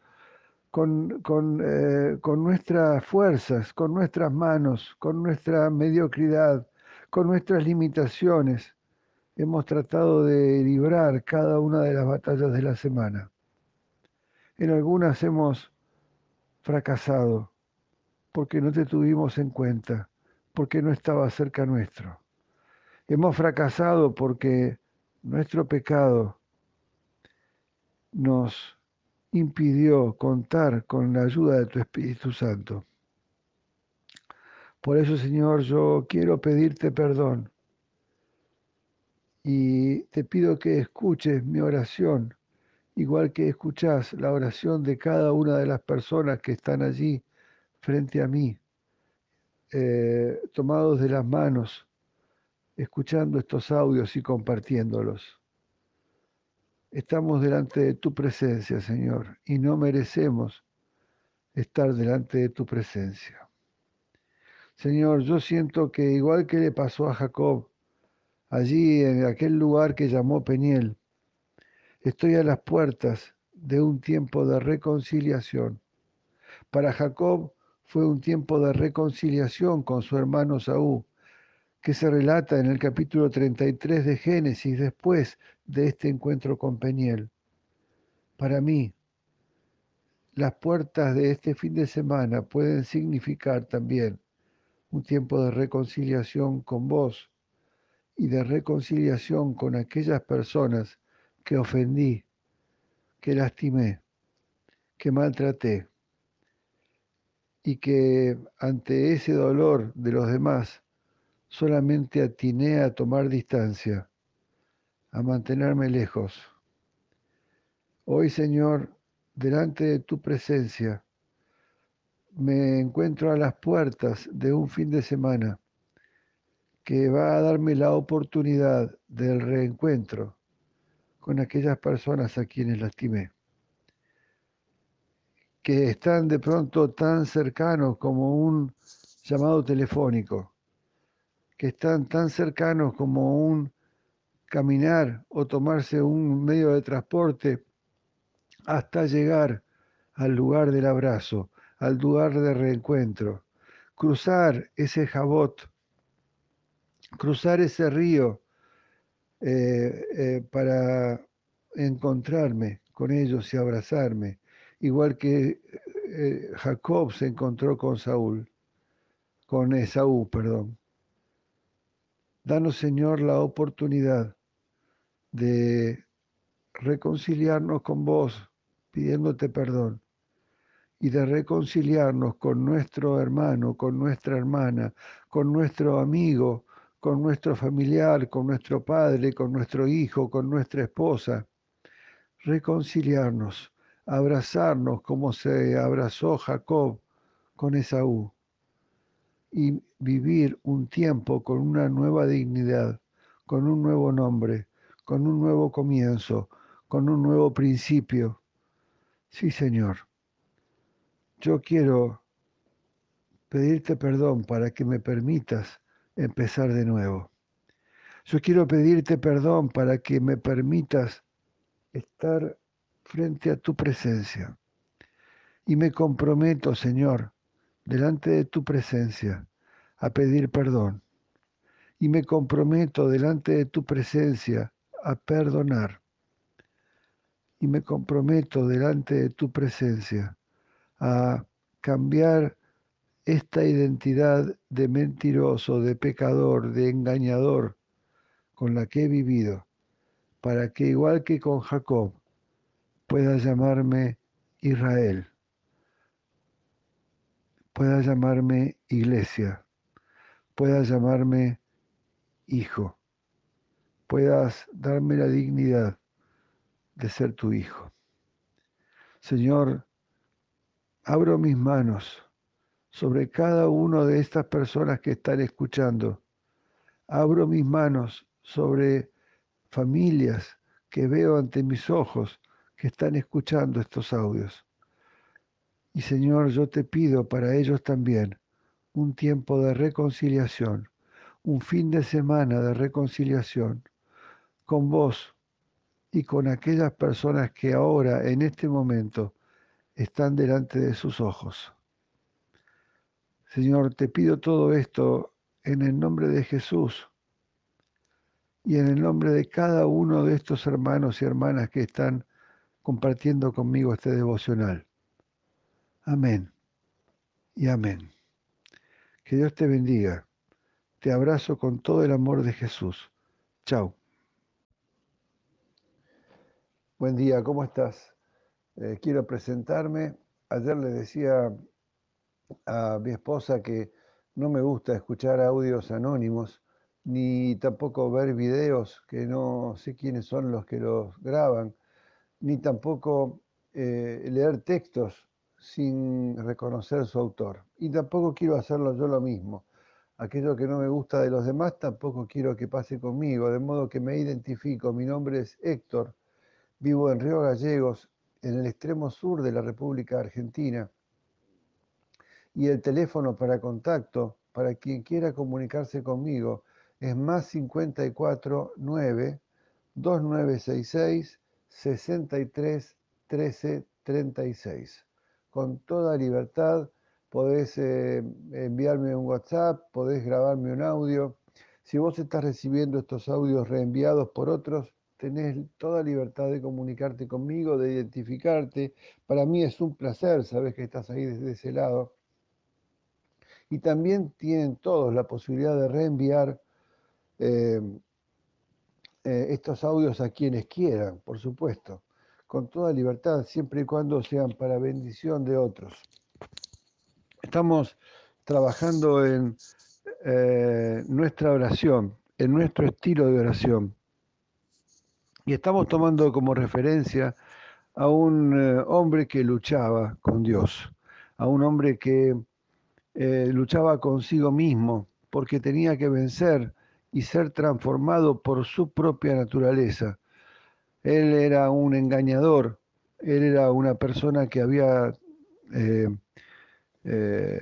Speaker 2: con, con, eh, con nuestras fuerzas, con nuestras manos, con nuestra mediocridad, con nuestras limitaciones hemos tratado de librar cada una de las batallas de la semana. En algunas hemos fracasado porque no te tuvimos en cuenta, porque no estaba cerca nuestro. Hemos fracasado porque nuestro pecado nos impidió contar con la ayuda de tu Espíritu Santo. Por eso, Señor, yo quiero pedirte perdón y te pido que escuches mi oración, igual que escuchas la oración de cada una de las personas que están allí frente a mí, eh, tomados de las manos, escuchando estos audios y compartiéndolos. Estamos delante de tu presencia, Señor, y no merecemos estar delante de tu presencia. Señor, yo siento que igual que le pasó a Jacob, allí en aquel lugar que llamó Peniel. Estoy a las puertas de un tiempo de reconciliación. Para Jacob fue un tiempo de reconciliación con su hermano Saúl, que se relata en el capítulo 33 de Génesis después de este encuentro con Peniel. Para mí, las puertas de este fin de semana pueden significar también un tiempo de reconciliación con vos, y de reconciliación con aquellas personas que ofendí, que lastimé, que maltraté y que ante ese dolor de los demás solamente atiné a tomar distancia, a mantenerme lejos. Hoy, Señor, delante de tu presencia, me encuentro a las puertas de un fin de semana que va a darme la oportunidad del reencuentro con aquellas personas a quienes lastimé, que están de pronto tan cercanos como un llamado telefónico, que están tan cercanos como un caminar o tomarse un medio de transporte hasta llegar al lugar del abrazo, al lugar de reencuentro, cruzar ese jabot cruzar ese río eh, eh, para encontrarme con ellos y abrazarme, igual que eh, Jacob se encontró con Saúl, con Esaú, perdón. Danos, Señor, la oportunidad de reconciliarnos con vos, pidiéndote perdón, y de reconciliarnos con nuestro hermano, con nuestra hermana, con nuestro amigo, con nuestro familiar, con nuestro padre, con nuestro hijo, con nuestra esposa. Reconciliarnos, abrazarnos como se abrazó Jacob con Esaú y vivir un tiempo con una nueva dignidad, con un nuevo nombre, con un nuevo comienzo, con un nuevo principio. Sí, Señor. yo quiero pedirte perdón para que me permitas empezar de nuevo. Yo quiero pedirte perdón para que me permitas estar frente a tu presencia. Y me comprometo, Señor, delante de tu presencia, a pedir perdón. Y me comprometo delante de tu presencia a perdonar. Y me comprometo delante de tu presencia a cambiar esta identidad de mentiroso, de pecador, de engañador con la que he vivido, para que igual que con Jacob, pueda llamarme Israel, pueda llamarme iglesia, pueda llamarme hijo, puedas darme la dignidad de ser tu hijo. Señor, abro mis manos sobre cada una de estas personas que están escuchando. Abro mis manos sobre familias que veo ante mis ojos que están escuchando estos audios. Y Señor, yo te pido para ellos también un tiempo de reconciliación, un fin de semana de reconciliación con vos y con aquellas personas que ahora, en este momento, están delante de sus ojos. Señor, te pido todo esto en el nombre de Jesús y en el nombre de cada uno de estos hermanos y hermanas que están compartiendo conmigo este devocional. Amén y amén. Que Dios te bendiga. Te abrazo con todo el amor de Jesús. Chao. Buen día, ¿cómo estás? Eh, quiero presentarme. Ayer le decía a mi esposa que no me gusta escuchar audios anónimos, ni tampoco ver videos que no sé quiénes son los que los graban, ni tampoco eh, leer textos sin reconocer su autor. Y tampoco quiero hacerlo yo lo mismo. Aquello que no me gusta de los demás tampoco quiero que pase conmigo, de modo que me identifico. Mi nombre es Héctor, vivo en Río Gallegos, en el extremo sur de la República Argentina y el teléfono para contacto para quien quiera comunicarse conmigo es más 54 9 2966 63 13 36. Con toda libertad podés eh, enviarme un WhatsApp, podés grabarme un audio. Si vos estás recibiendo estos audios reenviados por otros, tenés toda libertad de comunicarte conmigo, de identificarte. Para mí es un placer, sabes que estás ahí desde ese lado y también tienen todos la posibilidad de reenviar eh, eh, estos audios a quienes quieran, por supuesto, con toda libertad, siempre y cuando sean para bendición de otros. Estamos trabajando en eh, nuestra oración, en nuestro estilo de oración. Y estamos tomando como referencia a un hombre que luchaba con Dios, a un hombre que eh, luchaba consigo mismo porque tenía que vencer y ser transformado por su propia naturaleza. Él era un engañador, él era una persona que había eh, eh,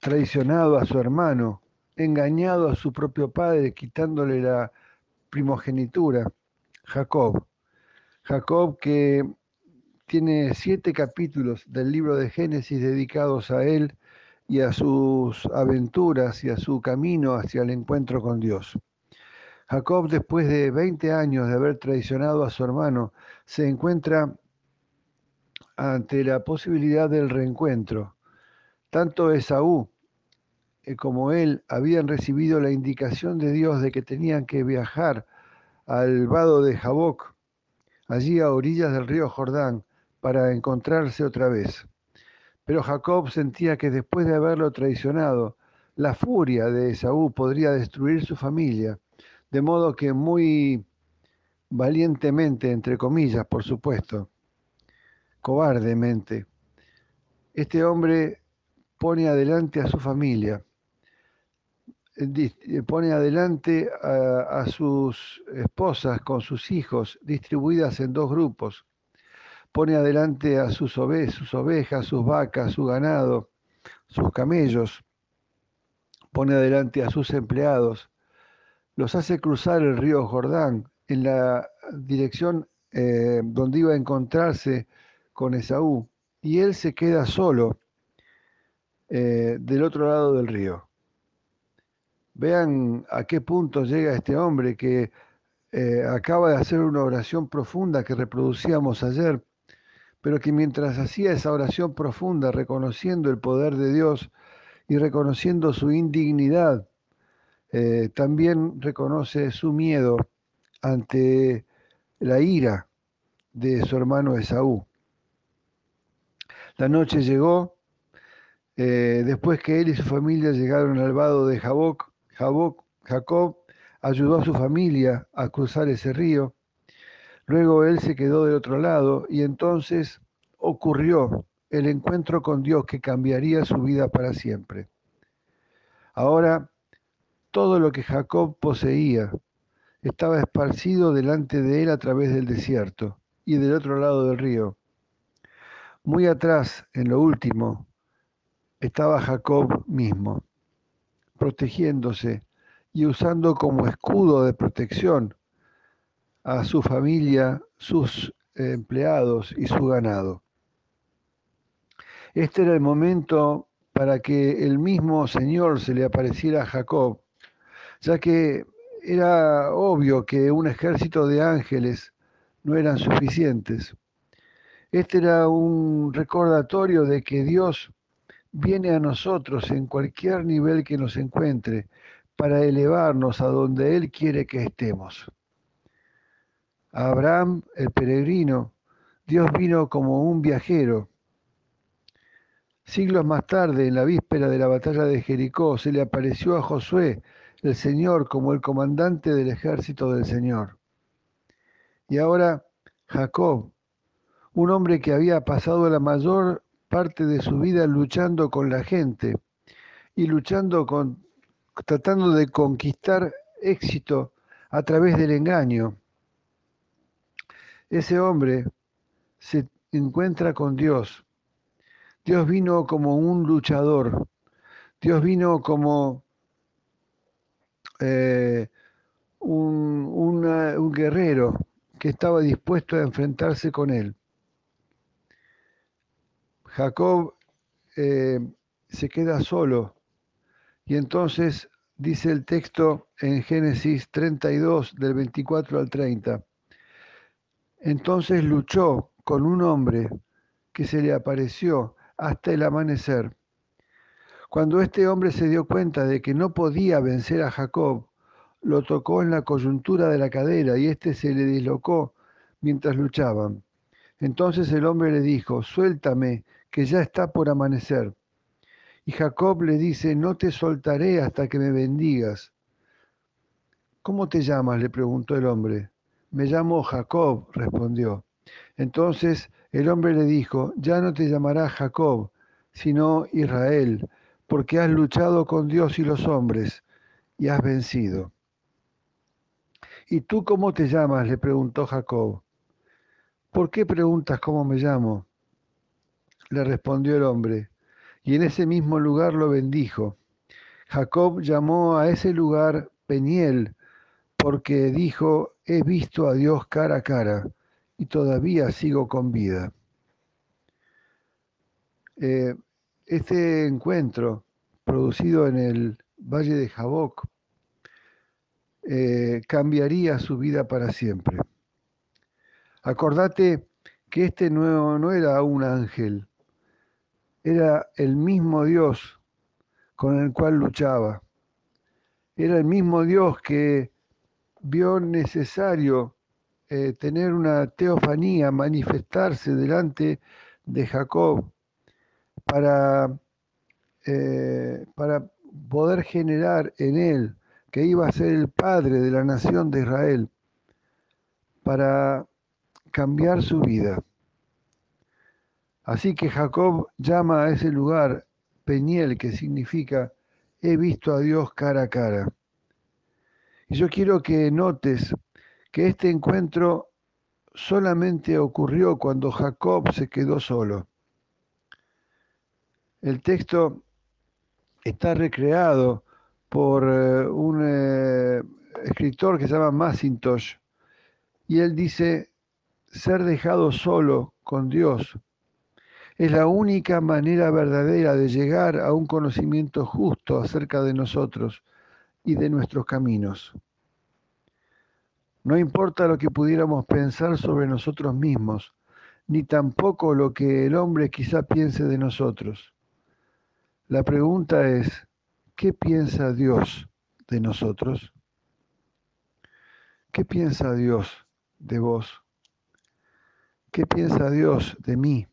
Speaker 2: traicionado a su hermano, engañado a su propio padre, quitándole la primogenitura, Jacob. Jacob que tiene siete capítulos del libro de Génesis dedicados a él y a sus aventuras y a su camino hacia el encuentro con Dios. Jacob, después de 20 años de haber traicionado a su hermano, se encuentra ante la posibilidad del reencuentro. Tanto Esaú eh, como él habían recibido la indicación de Dios de que tenían que viajar al vado de Jaboc, allí a orillas del río Jordán, para encontrarse otra vez. Pero Jacob sentía que después de haberlo traicionado, la furia de Esaú podría destruir su familia, de modo que muy valientemente, entre comillas, por supuesto, cobardemente, este hombre pone adelante a su familia, pone adelante a, sus esposas con sus hijos, distribuidas en dos grupos, pone adelante a sus, sus ovejas, sus vacas, su ganado, sus camellos, pone adelante a sus empleados, los hace cruzar el río Jordán en la dirección eh, donde iba a encontrarse con Esaú, y él se queda solo eh, del otro lado del río. Vean a qué punto llega este hombre que eh, acaba de hacer una oración profunda que reproducíamos ayer, pero que mientras hacía esa oración profunda, reconociendo el poder de Dios y reconociendo su indignidad, eh, también reconoce su miedo ante la ira de su hermano Esaú. La noche llegó, eh, después que él y su familia llegaron al vado de Jaboc, Jacob ayudó a su familia a cruzar ese río. Luego él se quedó del otro lado y entonces ocurrió el encuentro con Dios que cambiaría su vida para siempre. Ahora todo lo que Jacob poseía estaba esparcido delante de él a través del desierto y del otro lado del río. Muy atrás, en lo último, estaba Jacob mismo, protegiéndose y usando como escudo de protección a su familia, sus empleados y su ganado. Este era el momento para que el mismo Señor se le apareciera a Jacob, ya que era obvio que un ejército de ángeles no eran suficientes. Este era un recordatorio de que Dios viene a nosotros en cualquier nivel que nos encuentre para elevarnos a donde Él quiere que estemos. A Abraham, el peregrino, Dios vino como un viajero. Siglos más tarde, en la víspera de la batalla de Jericó, se le apareció a Josué, el Señor, como el comandante del ejército del Señor. Y ahora Jacob, un hombre que había pasado la mayor parte de su vida luchando con la gente y luchando con tratando de conquistar éxito a través del engaño. Ese hombre se encuentra con Dios. Dios vino como un luchador. Dios vino como eh, un, guerrero que estaba dispuesto a enfrentarse con él. Jacob eh, se queda solo y entonces dice el texto en Génesis 32 del 24 al 30. Entonces luchó con un hombre que se le apareció hasta el amanecer. Cuando este hombre se dio cuenta de que no podía vencer a Jacob, lo tocó en la coyuntura de la cadera y éste se le dislocó mientras luchaban. Entonces el hombre le dijo, suéltame, que ya está por amanecer. Y Jacob le dice, no te soltaré hasta que me bendigas. ¿Cómo te llamas? le preguntó el hombre. Me llamo Jacob, respondió. Entonces el hombre le dijo, ya no te llamarás Jacob, sino Israel, porque has luchado con Dios y los hombres y has vencido. ¿Y tú cómo te llamas? le preguntó Jacob. ¿Por qué preguntas cómo me llamo? Le respondió el hombre y en ese mismo lugar lo bendijo. Jacob llamó a ese lugar Peniel, porque dijo, he visto a Dios cara a cara y todavía sigo con vida. Eh, este encuentro, producido en el Valle de Jaboc, eh, cambiaría su vida para siempre. Acordate que este no, no era un ángel, era el mismo Dios con el cual luchaba. Era el mismo Dios que vio necesario eh, tener una teofanía, manifestarse delante de Jacob para, eh, para poder generar en él que iba a ser el padre de la nación de Israel, para cambiar su vida. Así que Jacob llama a ese lugar Peniel, que significa he visto a Dios cara a cara. Y yo quiero que notes que este encuentro solamente ocurrió cuando Jacob se quedó solo. El texto está recreado por eh, un eh, escritor que se llama Macintosh y él dice, ser dejado solo con Dios es la única manera verdadera de llegar a un conocimiento justo acerca de nosotros y de nuestros caminos. No importa lo que pudiéramos pensar sobre nosotros mismos, ni tampoco lo que el hombre quizá piense de nosotros. La pregunta es, ¿qué piensa Dios de nosotros? ¿Qué piensa Dios de vos? ¿Qué piensa Dios de mí?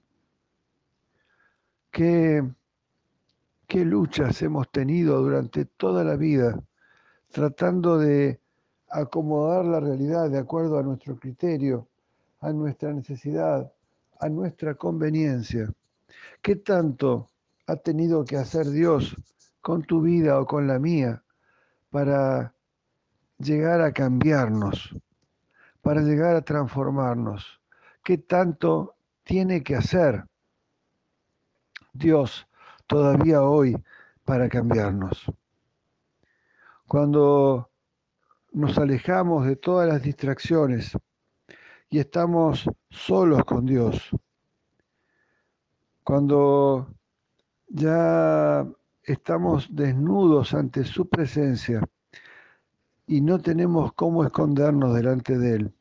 Speaker 2: ¿Qué, qué luchas hemos tenido durante toda la vida tratando de acomodar la realidad de acuerdo a nuestro criterio, a nuestra necesidad, a nuestra conveniencia. ¿Qué tanto ha tenido que hacer Dios con tu vida o con la mía para llegar a cambiarnos, para llegar a transformarnos? ¿Qué tanto tiene que hacer Dios todavía hoy para cambiarnos? Cuando nos alejamos de todas las distracciones y estamos solos con Dios. Cuando ya estamos desnudos ante su presencia y no tenemos cómo escondernos delante de Él.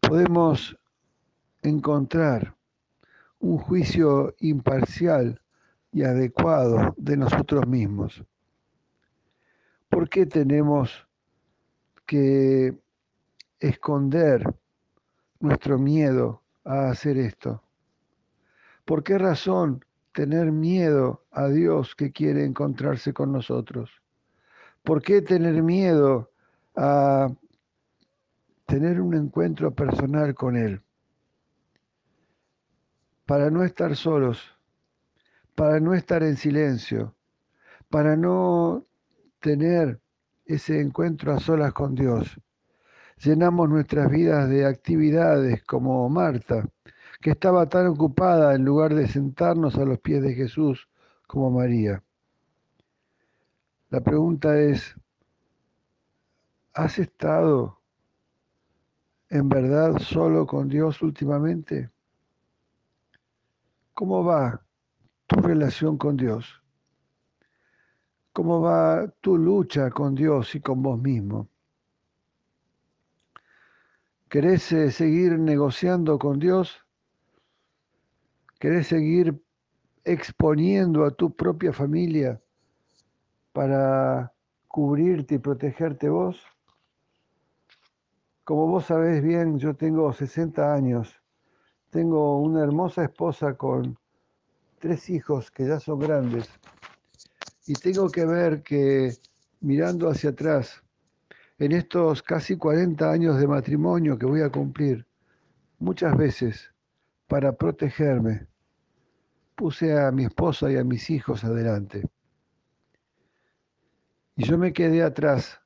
Speaker 2: Podemos encontrar un juicio imparcial y adecuado de nosotros mismos. ¿Por qué tenemos que esconder nuestro miedo a hacer esto? ¿Por qué razón tener miedo a Dios que quiere encontrarse con nosotros? ¿Por qué tener miedo a tener un encuentro personal con Él? Para no estar solos, para no estar en silencio, para no tener ese encuentro a solas con Dios. Llenamos nuestras vidas de actividades como Marta, que estaba tan ocupada en lugar de sentarnos a los pies de Jesús como María. La pregunta es, ¿has estado en verdad solo con Dios últimamente? ¿Cómo va tu relación con Dios? ¿Cómo va tu lucha con Dios y con vos mismo? ¿Querés eh, seguir negociando con Dios? ¿Querés seguir exponiendo a tu propia familia para cubrirte y protegerte vos? Como vos sabés bien, yo tengo 60 años, tengo una hermosa esposa con tres hijos que ya son grandes y tengo que ver que mirando hacia atrás, en estos casi 40 años de matrimonio que voy a cumplir, muchas veces para protegerme, puse a mi esposa y a mis hijos adelante. Y yo me quedé atrás,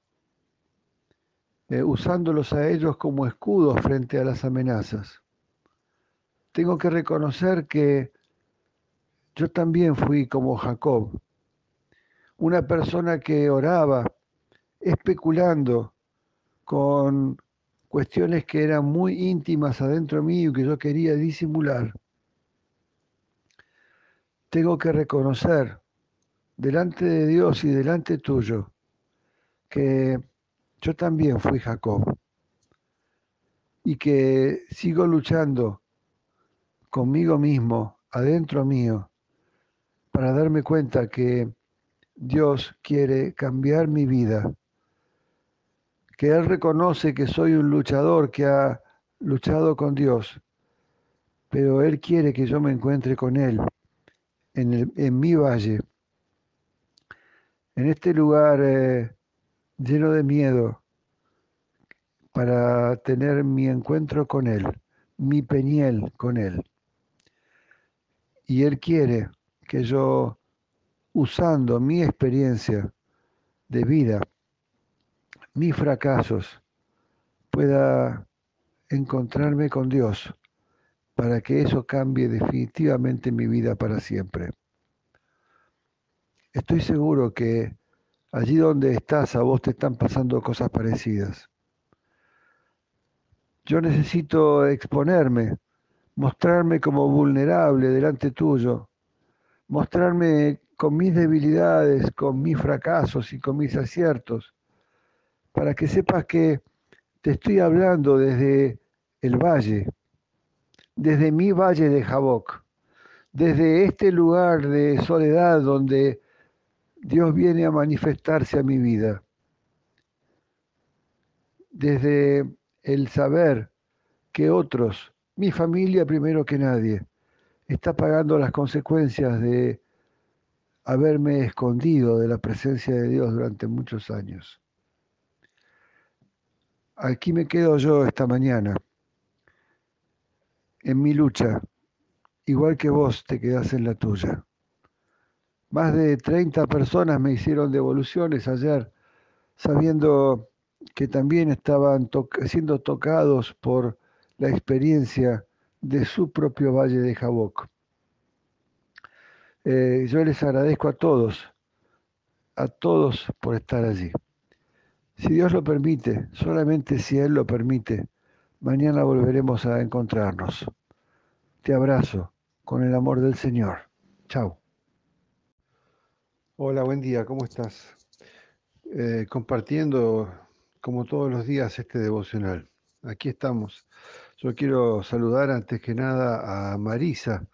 Speaker 2: eh, usándolos a ellos como escudos frente a las amenazas. Tengo que reconocer que yo también fui como Jacob, una persona que oraba especulando con cuestiones que eran muy íntimas adentro mío y que yo quería disimular. Tengo que reconocer delante de Dios y delante tuyo que yo también fui Jacob y que sigo luchando conmigo mismo, adentro mío, para darme cuenta que Dios quiere cambiar mi vida, que Él reconoce que soy un luchador que ha luchado con Dios, pero Él quiere que yo me encuentre con Él en, en mi valle, en este lugar eh, lleno de miedo, para tener mi encuentro con Él, mi peñel con Él. Y Él quiere que yo usando mi experiencia de vida, mis fracasos, pueda encontrarme con Dios para que eso cambie definitivamente mi vida para siempre. Estoy seguro que allí donde estás a vos te están pasando cosas parecidas. Yo necesito exponerme, mostrarme como vulnerable delante tuyo, mostrarme con mis debilidades, con mis fracasos y con mis aciertos, para que sepas que te estoy hablando desde el valle, desde mi valle de Jaboc, desde este lugar de soledad donde Dios viene a manifestarse a mi vida, desde el saber que otros, mi familia primero que nadie, está pagando las consecuencias de haberme escondido de la presencia de Dios durante muchos años. Aquí me quedo yo esta mañana, en mi lucha, igual que vos te quedás en la tuya. Más de 30 personas me hicieron devoluciones ayer, sabiendo que también estaban siendo tocados por la experiencia de su propio valle de Jaboc. Eh, yo les agradezco a todos, a todos por estar allí. Si Dios lo permite, solamente si Él lo permite, mañana volveremos a encontrarnos. Te abrazo con el amor del Señor. Chao. Hola, buen día, ¿cómo estás? Eh, compartiendo como todos los días este devocional. Aquí estamos. Yo quiero saludar antes que nada a Marisa.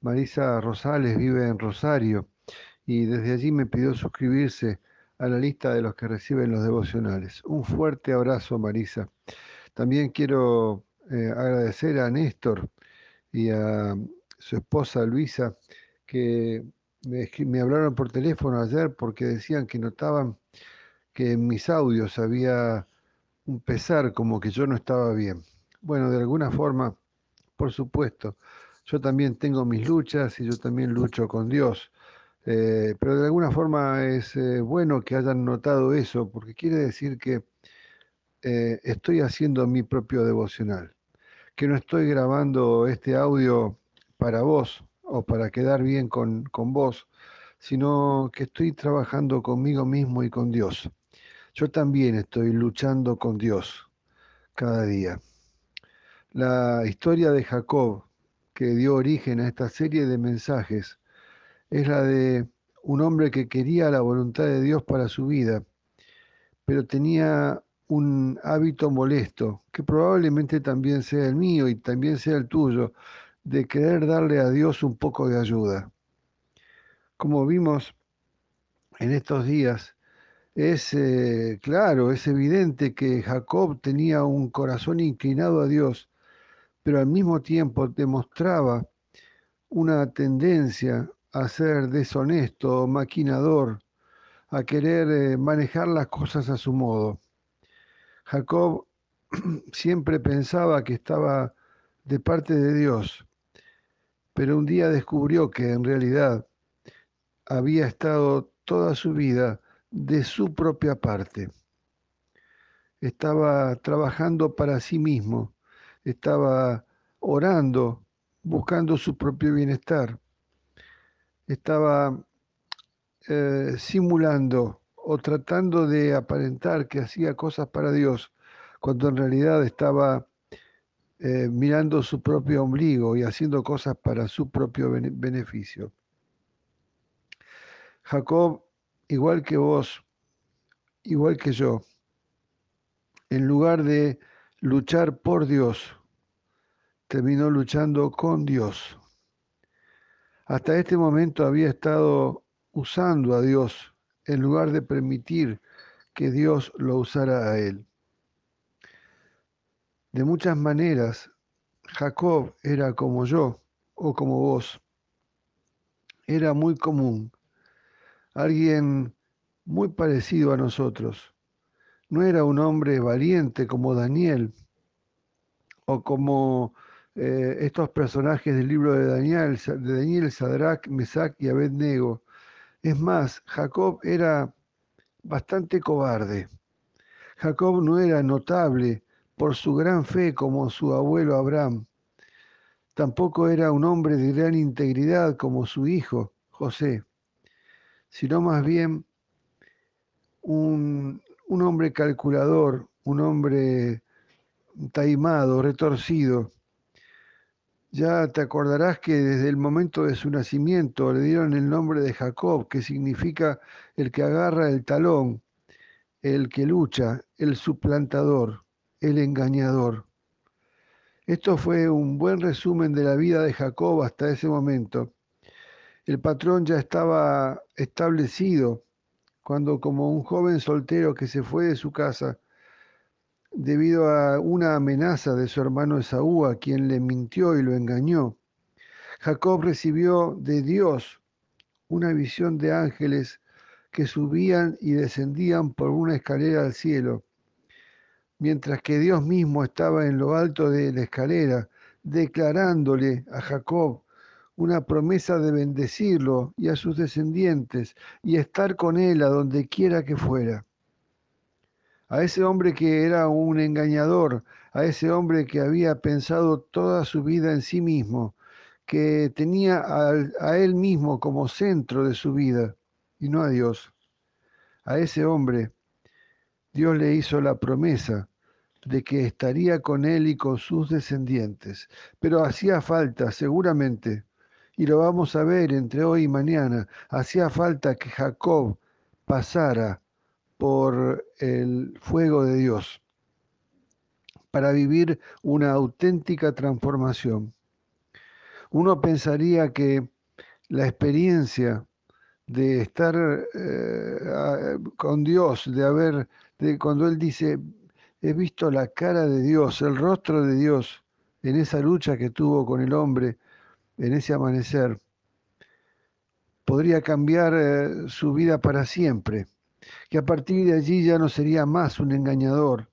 Speaker 2: Marisa Rosales vive en Rosario y desde allí me pidió suscribirse a la lista de los que reciben los devocionales. Un fuerte abrazo, Marisa. También quiero eh, agradecer a Néstor y a su esposa Luisa que me, hablaron por teléfono ayer porque decían que notaban que en mis audios había un pesar como que yo no estaba bien. Bueno, de alguna forma, por supuesto, yo también tengo mis luchas y yo también lucho con Dios. Eh, pero de alguna forma es eh, bueno que hayan notado eso, porque quiere decir que eh, estoy haciendo mi propio devocional, que no estoy grabando este audio para vos, o para quedar bien con, con vos, sino que estoy trabajando conmigo mismo y con Dios. Yo también estoy luchando con Dios cada día. La historia de Jacob, que dio origen a esta serie de mensajes, es la de un hombre que quería la voluntad de Dios para su vida, pero tenía un hábito molesto, que probablemente también sea el mío y también sea el tuyo, de querer darle a Dios un poco de ayuda. Como vimos en estos días, es eh, claro, es evidente que Jacob tenía un corazón inclinado a Dios, pero al mismo tiempo demostraba una tendencia a ser deshonesto, maquinador, a querer eh, manejar las cosas a su modo. Jacob siempre pensaba que estaba de parte de Dios, pero un día descubrió que en realidad había estado toda su vida de su propia parte. Estaba trabajando para sí mismo, estaba orando, buscando su propio bienestar, estaba eh, simulando o tratando de aparentar que hacía cosas para Dios, cuando en realidad estaba eh, mirando su propio ombligo y haciendo cosas para su propio beneficio. Jacob, igual que vos, igual que yo, en lugar de luchar por Dios, terminó luchando con Dios. Hasta este momento había estado usando a Dios en lugar de permitir que Dios lo usara a él. De muchas maneras, Jacob era como yo o como vos. Era muy común. Alguien muy parecido a nosotros. No era un hombre valiente como Daniel o como eh, estos personajes del libro de Daniel, de Daniel, Sadrach, Mesach y Abednego. Es más, Jacob era bastante cobarde. Jacob no era notable por su gran fe como su abuelo Abraham. Tampoco era un hombre de gran integridad como su hijo José, sino más bien un, un hombre calculador, un hombre taimado, retorcido. Ya te acordarás que desde el momento de su nacimiento le dieron el nombre de Jacob, que significa el que agarra el talón, el que lucha, el suplantador, el engañador. Esto fue un buen resumen de la vida de Jacob hasta ese momento. El patrón ya estaba establecido cuando como un joven soltero que se fue de su casa debido a una amenaza de su hermano Esaú, a quien le mintió y lo engañó, Jacob recibió de Dios una visión de ángeles que subían y descendían por una escalera al cielo, mientras que Dios mismo estaba en lo alto de la escalera, declarándole a Jacob una promesa de bendecirlo y a sus descendientes y estar con él a donde quiera que fuera. A ese hombre que era un engañador, a ese hombre que había pensado toda su vida en sí mismo, que tenía a, a él mismo como centro de su vida y no a Dios. A ese hombre Dios le hizo la promesa de que estaría con él y con sus descendientes. Pero hacía falta, seguramente, y lo vamos a ver entre hoy y mañana, hacía falta que Jacob pasara por el fuego de Dios para vivir una auténtica transformación. Uno pensaría que la experiencia de estar eh, con Dios, de haber, de cuando Él dice, he visto la cara de Dios, el rostro de Dios en esa lucha que tuvo con el hombre, en ese amanecer, podría cambiar eh, su vida para siempre, que a partir de allí ya no sería más un engañador,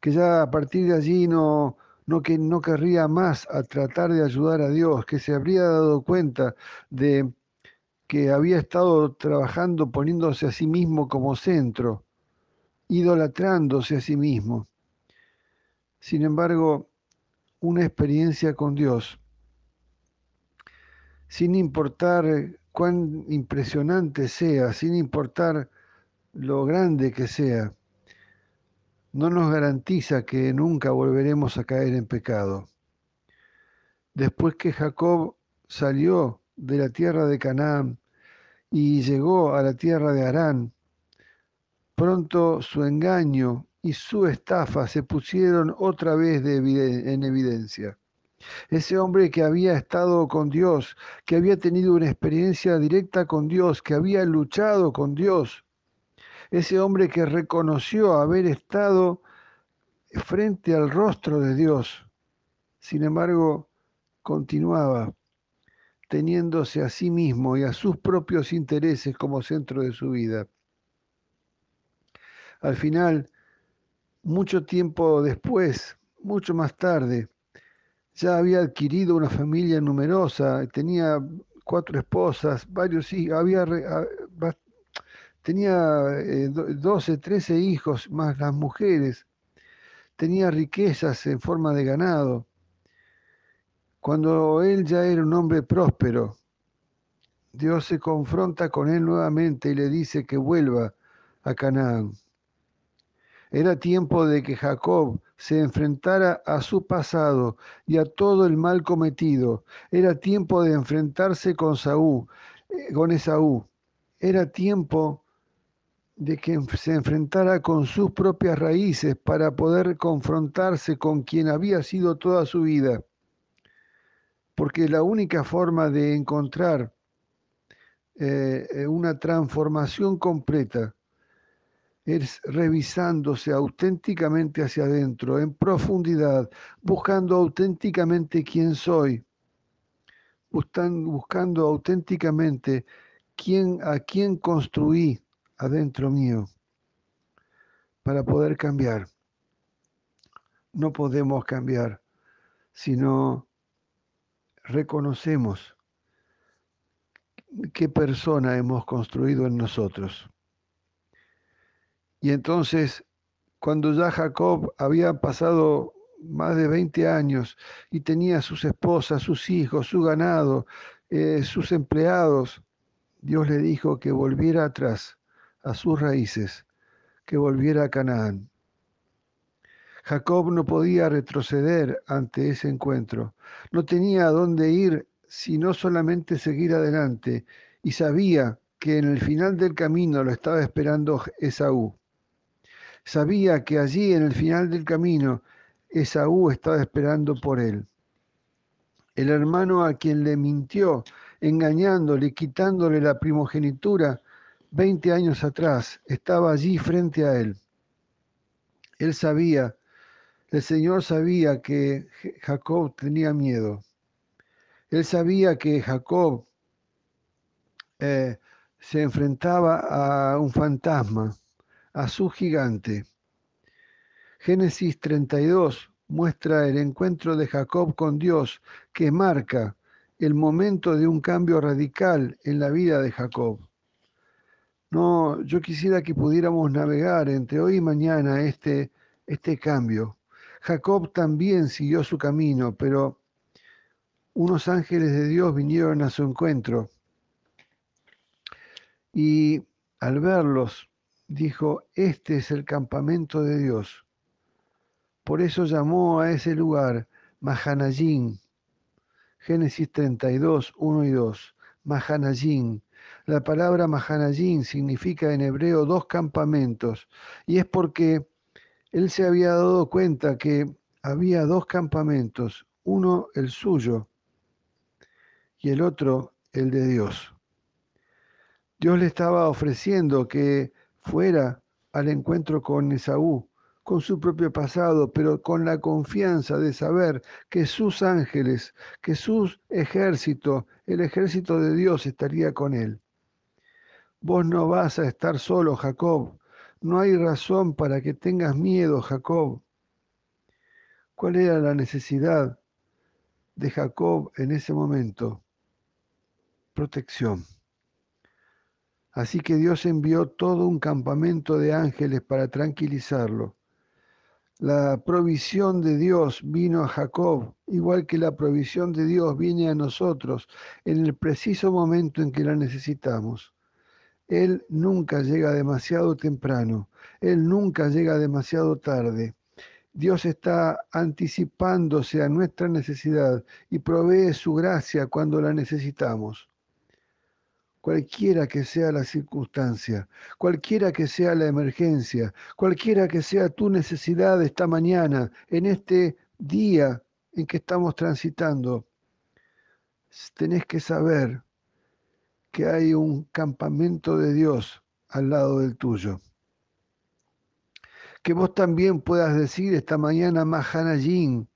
Speaker 2: que ya a partir de allí no, no, que, no querría más a tratar de ayudar a Dios, que se habría dado cuenta de que había estado trabajando poniéndose a sí mismo como centro, idolatrándose a sí mismo. Sin embargo, una experiencia con Dios sin importar cuán impresionante sea, sin importar lo grande que sea, no nos garantiza que nunca volveremos a caer en pecado. Después que Jacob salió de la tierra de Canaán y llegó a la tierra de Harán, pronto su engaño y su estafa se pusieron otra vez en evidencia. Ese hombre que había estado con Dios, que había tenido una experiencia directa con Dios, que había luchado con Dios. Ese hombre que reconoció haber estado frente al rostro de Dios. Sin embargo, continuaba teniéndose a sí mismo y a sus propios intereses como centro de su vida. Al final, mucho tiempo después, mucho más tarde, ya había adquirido una familia numerosa, tenía cuatro esposas, varios hijos, había, tenía 12, eh, 13 hijos más las mujeres, tenía riquezas en forma de ganado. Cuando él ya era un hombre próspero, Dios se confronta con él nuevamente y le dice que vuelva a Canaán. Era tiempo de que Jacob se enfrentara a su pasado y a todo el mal cometido. Era tiempo de enfrentarse con Saúl, eh, con Esaú. Era tiempo de que se enfrentara con sus propias raíces para poder confrontarse con quien había sido toda su vida. Porque la única forma de encontrar eh, eh, una transformación completa es revisándose auténticamente hacia adentro, en profundidad, buscando auténticamente quién soy, buscando, auténticamente quién, a quién construí adentro mío para poder cambiar. No podemos cambiar si no reconocemos qué persona hemos construido en nosotros. Y entonces cuando ya Jacob había pasado más de 20 años y tenía sus esposas, sus hijos, su ganado, eh, sus empleados, Dios le dijo que volviera atrás a sus raíces, que volviera a Canaán. Jacob no podía retroceder ante ese encuentro, no tenía a dónde ir sino solamente seguir adelante y sabía que en el final del camino lo estaba esperando Esaú. Sabía que allí en el final del camino Esaú estaba esperando por él. El hermano a quien le mintió, engañándole, quitándole la primogenitura 20 años atrás, estaba allí frente a él. Él sabía, el Señor sabía que Jacob tenía miedo. Él sabía que Jacob eh, se enfrentaba a un fantasma, a su gigante. Génesis 32 muestra el encuentro de Jacob con Dios que marca el momento de un cambio radical en la vida de Jacob. No, yo quisiera que pudiéramos navegar entre hoy y mañana este, este cambio. Jacob también siguió su camino, pero unos ángeles de Dios vinieron a su encuentro y al verlos dijo, este es el campamento de Dios. Por eso llamó a ese lugar Mahanayim. Génesis 32, 1 y 2. Mahanayim. La palabra Mahanayim significa en hebreo dos campamentos. Y es porque él se había dado cuenta que había dos campamentos, uno el suyo y el otro el de Dios. Dios le estaba ofreciendo que fuera al encuentro con Esaú, con su propio pasado, pero con la confianza de saber que sus ángeles, que su ejército, el ejército de Dios estaría con él. Vos no vas a estar solo, Jacob. No hay razón para que tengas miedo, Jacob. ¿Cuál era la necesidad de Jacob en ese momento? Protección. Así que Dios envió todo un campamento de ángeles para tranquilizarlo. La provisión de Dios vino a Jacob, igual que la provisión de Dios viene a nosotros en el preciso momento en que la necesitamos. Él nunca llega demasiado temprano, Él nunca llega demasiado tarde. Dios está anticipándose a nuestra necesidad y provee su gracia cuando la necesitamos cualquiera que sea la circunstancia, cualquiera que sea la emergencia, cualquiera que sea tu necesidad esta mañana, en este día en que estamos transitando, tenés que saber que hay un campamento de Dios al lado del tuyo. Que vos también puedas decir esta mañana Mahanayin,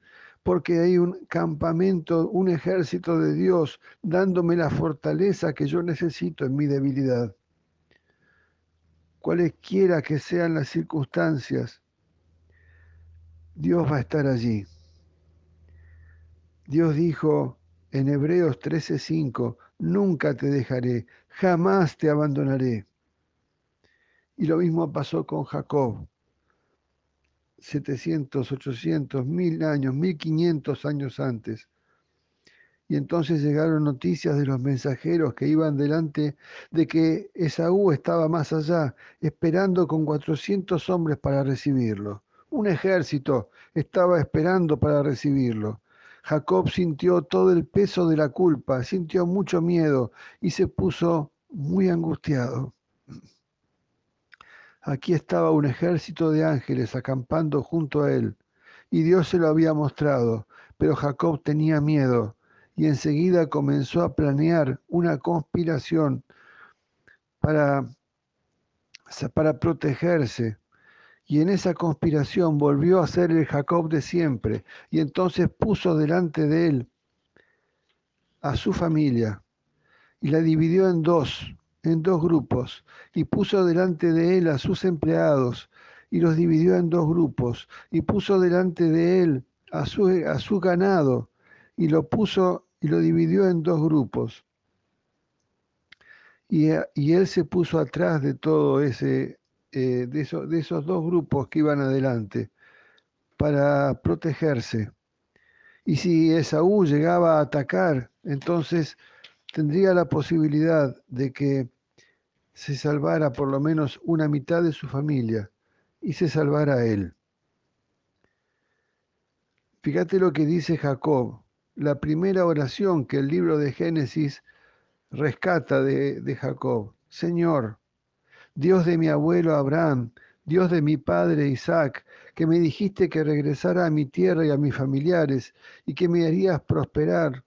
Speaker 2: porque hay un campamento, un ejército de Dios dándome la fortaleza que yo necesito en mi debilidad. Cualesquiera que sean las circunstancias, Dios va a estar allí. Dios dijo en Hebreos 13:5, nunca te dejaré, jamás te abandonaré. Y lo mismo pasó con Jacob. 700, 800, 1000 años, 1500 años antes. Y entonces llegaron noticias de los mensajeros que iban delante de que Esaú estaba más allá, esperando con 400 hombres para recibirlo. Un ejército estaba esperando para recibirlo. Jacob sintió todo el peso de la culpa, sintió mucho miedo y se puso muy angustiado. Aquí estaba un ejército de ángeles acampando junto a él, y Dios se lo había mostrado, pero Jacob tenía miedo, y enseguida comenzó a planear una conspiración para, para protegerse. Y en esa conspiración volvió a ser el Jacob de siempre, y entonces puso delante de él a su familia, y la dividió en dos, en dos grupos y puso delante de él a sus empleados y los dividió en dos grupos y puso delante de él a su, a su ganado y lo puso y lo dividió en dos grupos. Y, y él se puso atrás de todo ese eh, de, de esos dos grupos que iban adelante para protegerse. Y si Esaú llegaba a atacar, entonces tendría la posibilidad de que se salvara por lo menos una mitad de su familia y se salvara él. Fíjate lo que dice Jacob, la primera oración que el libro de Génesis rescata de, de Jacob. Señor, Dios de mi abuelo Abraham, Dios de mi padre Isaac, que me dijiste que regresara a mi tierra y a mis familiares y que me harías prosperar.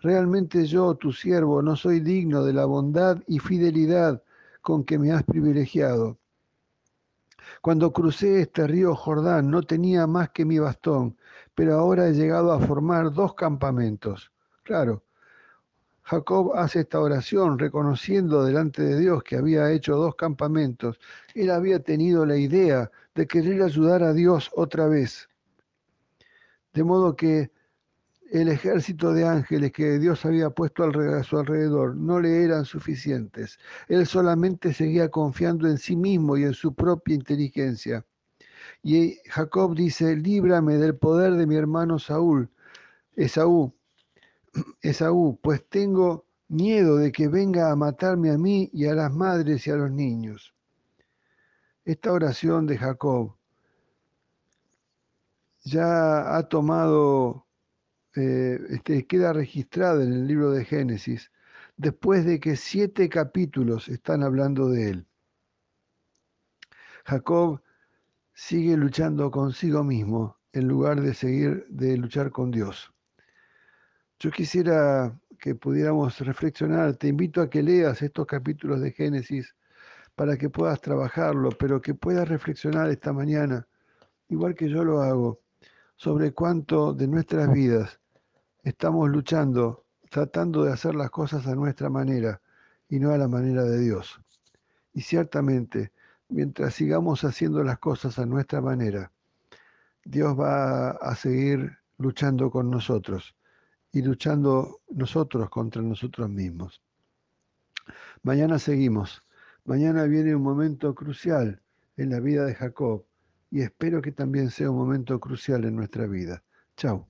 Speaker 2: Realmente yo, tu siervo, no soy digno de la bondad y fidelidad con que me has privilegiado. Cuando crucé este río Jordán no tenía más que mi bastón, pero ahora he llegado a formar dos campamentos. Claro, Jacob hace esta oración reconociendo delante de Dios que había hecho dos campamentos. Él había tenido la idea de querer ayudar a Dios otra vez. De modo que el ejército de ángeles que Dios había puesto a su alrededor no le eran suficientes. Él solamente seguía confiando en sí mismo y en su propia inteligencia. Y Jacob dice, líbrame del poder de mi hermano Saúl, Esaú, Esaú, pues tengo miedo de que venga a matarme a mí y a las madres y a los niños. Esta oración de Jacob ya ha tomado, eh, este, queda registrada en el libro de Génesis, después de que siete capítulos están hablando de él. Jacob sigue luchando consigo mismo en lugar de seguir de luchar con Dios. Yo quisiera que pudiéramos reflexionar, te invito a que leas estos capítulos de Génesis para que puedas trabajarlo, pero que puedas reflexionar esta mañana, igual que yo lo hago, sobre cuánto de nuestras vidas estamos luchando, tratando de hacer las cosas a nuestra manera y no a la manera de Dios. Y ciertamente, mientras sigamos haciendo las cosas a nuestra manera, Dios va a seguir luchando con nosotros y luchando nosotros contra nosotros mismos. Mañana seguimos. Mañana viene un momento crucial en la vida de Jacob y espero que también sea un momento crucial en nuestra vida. Chao.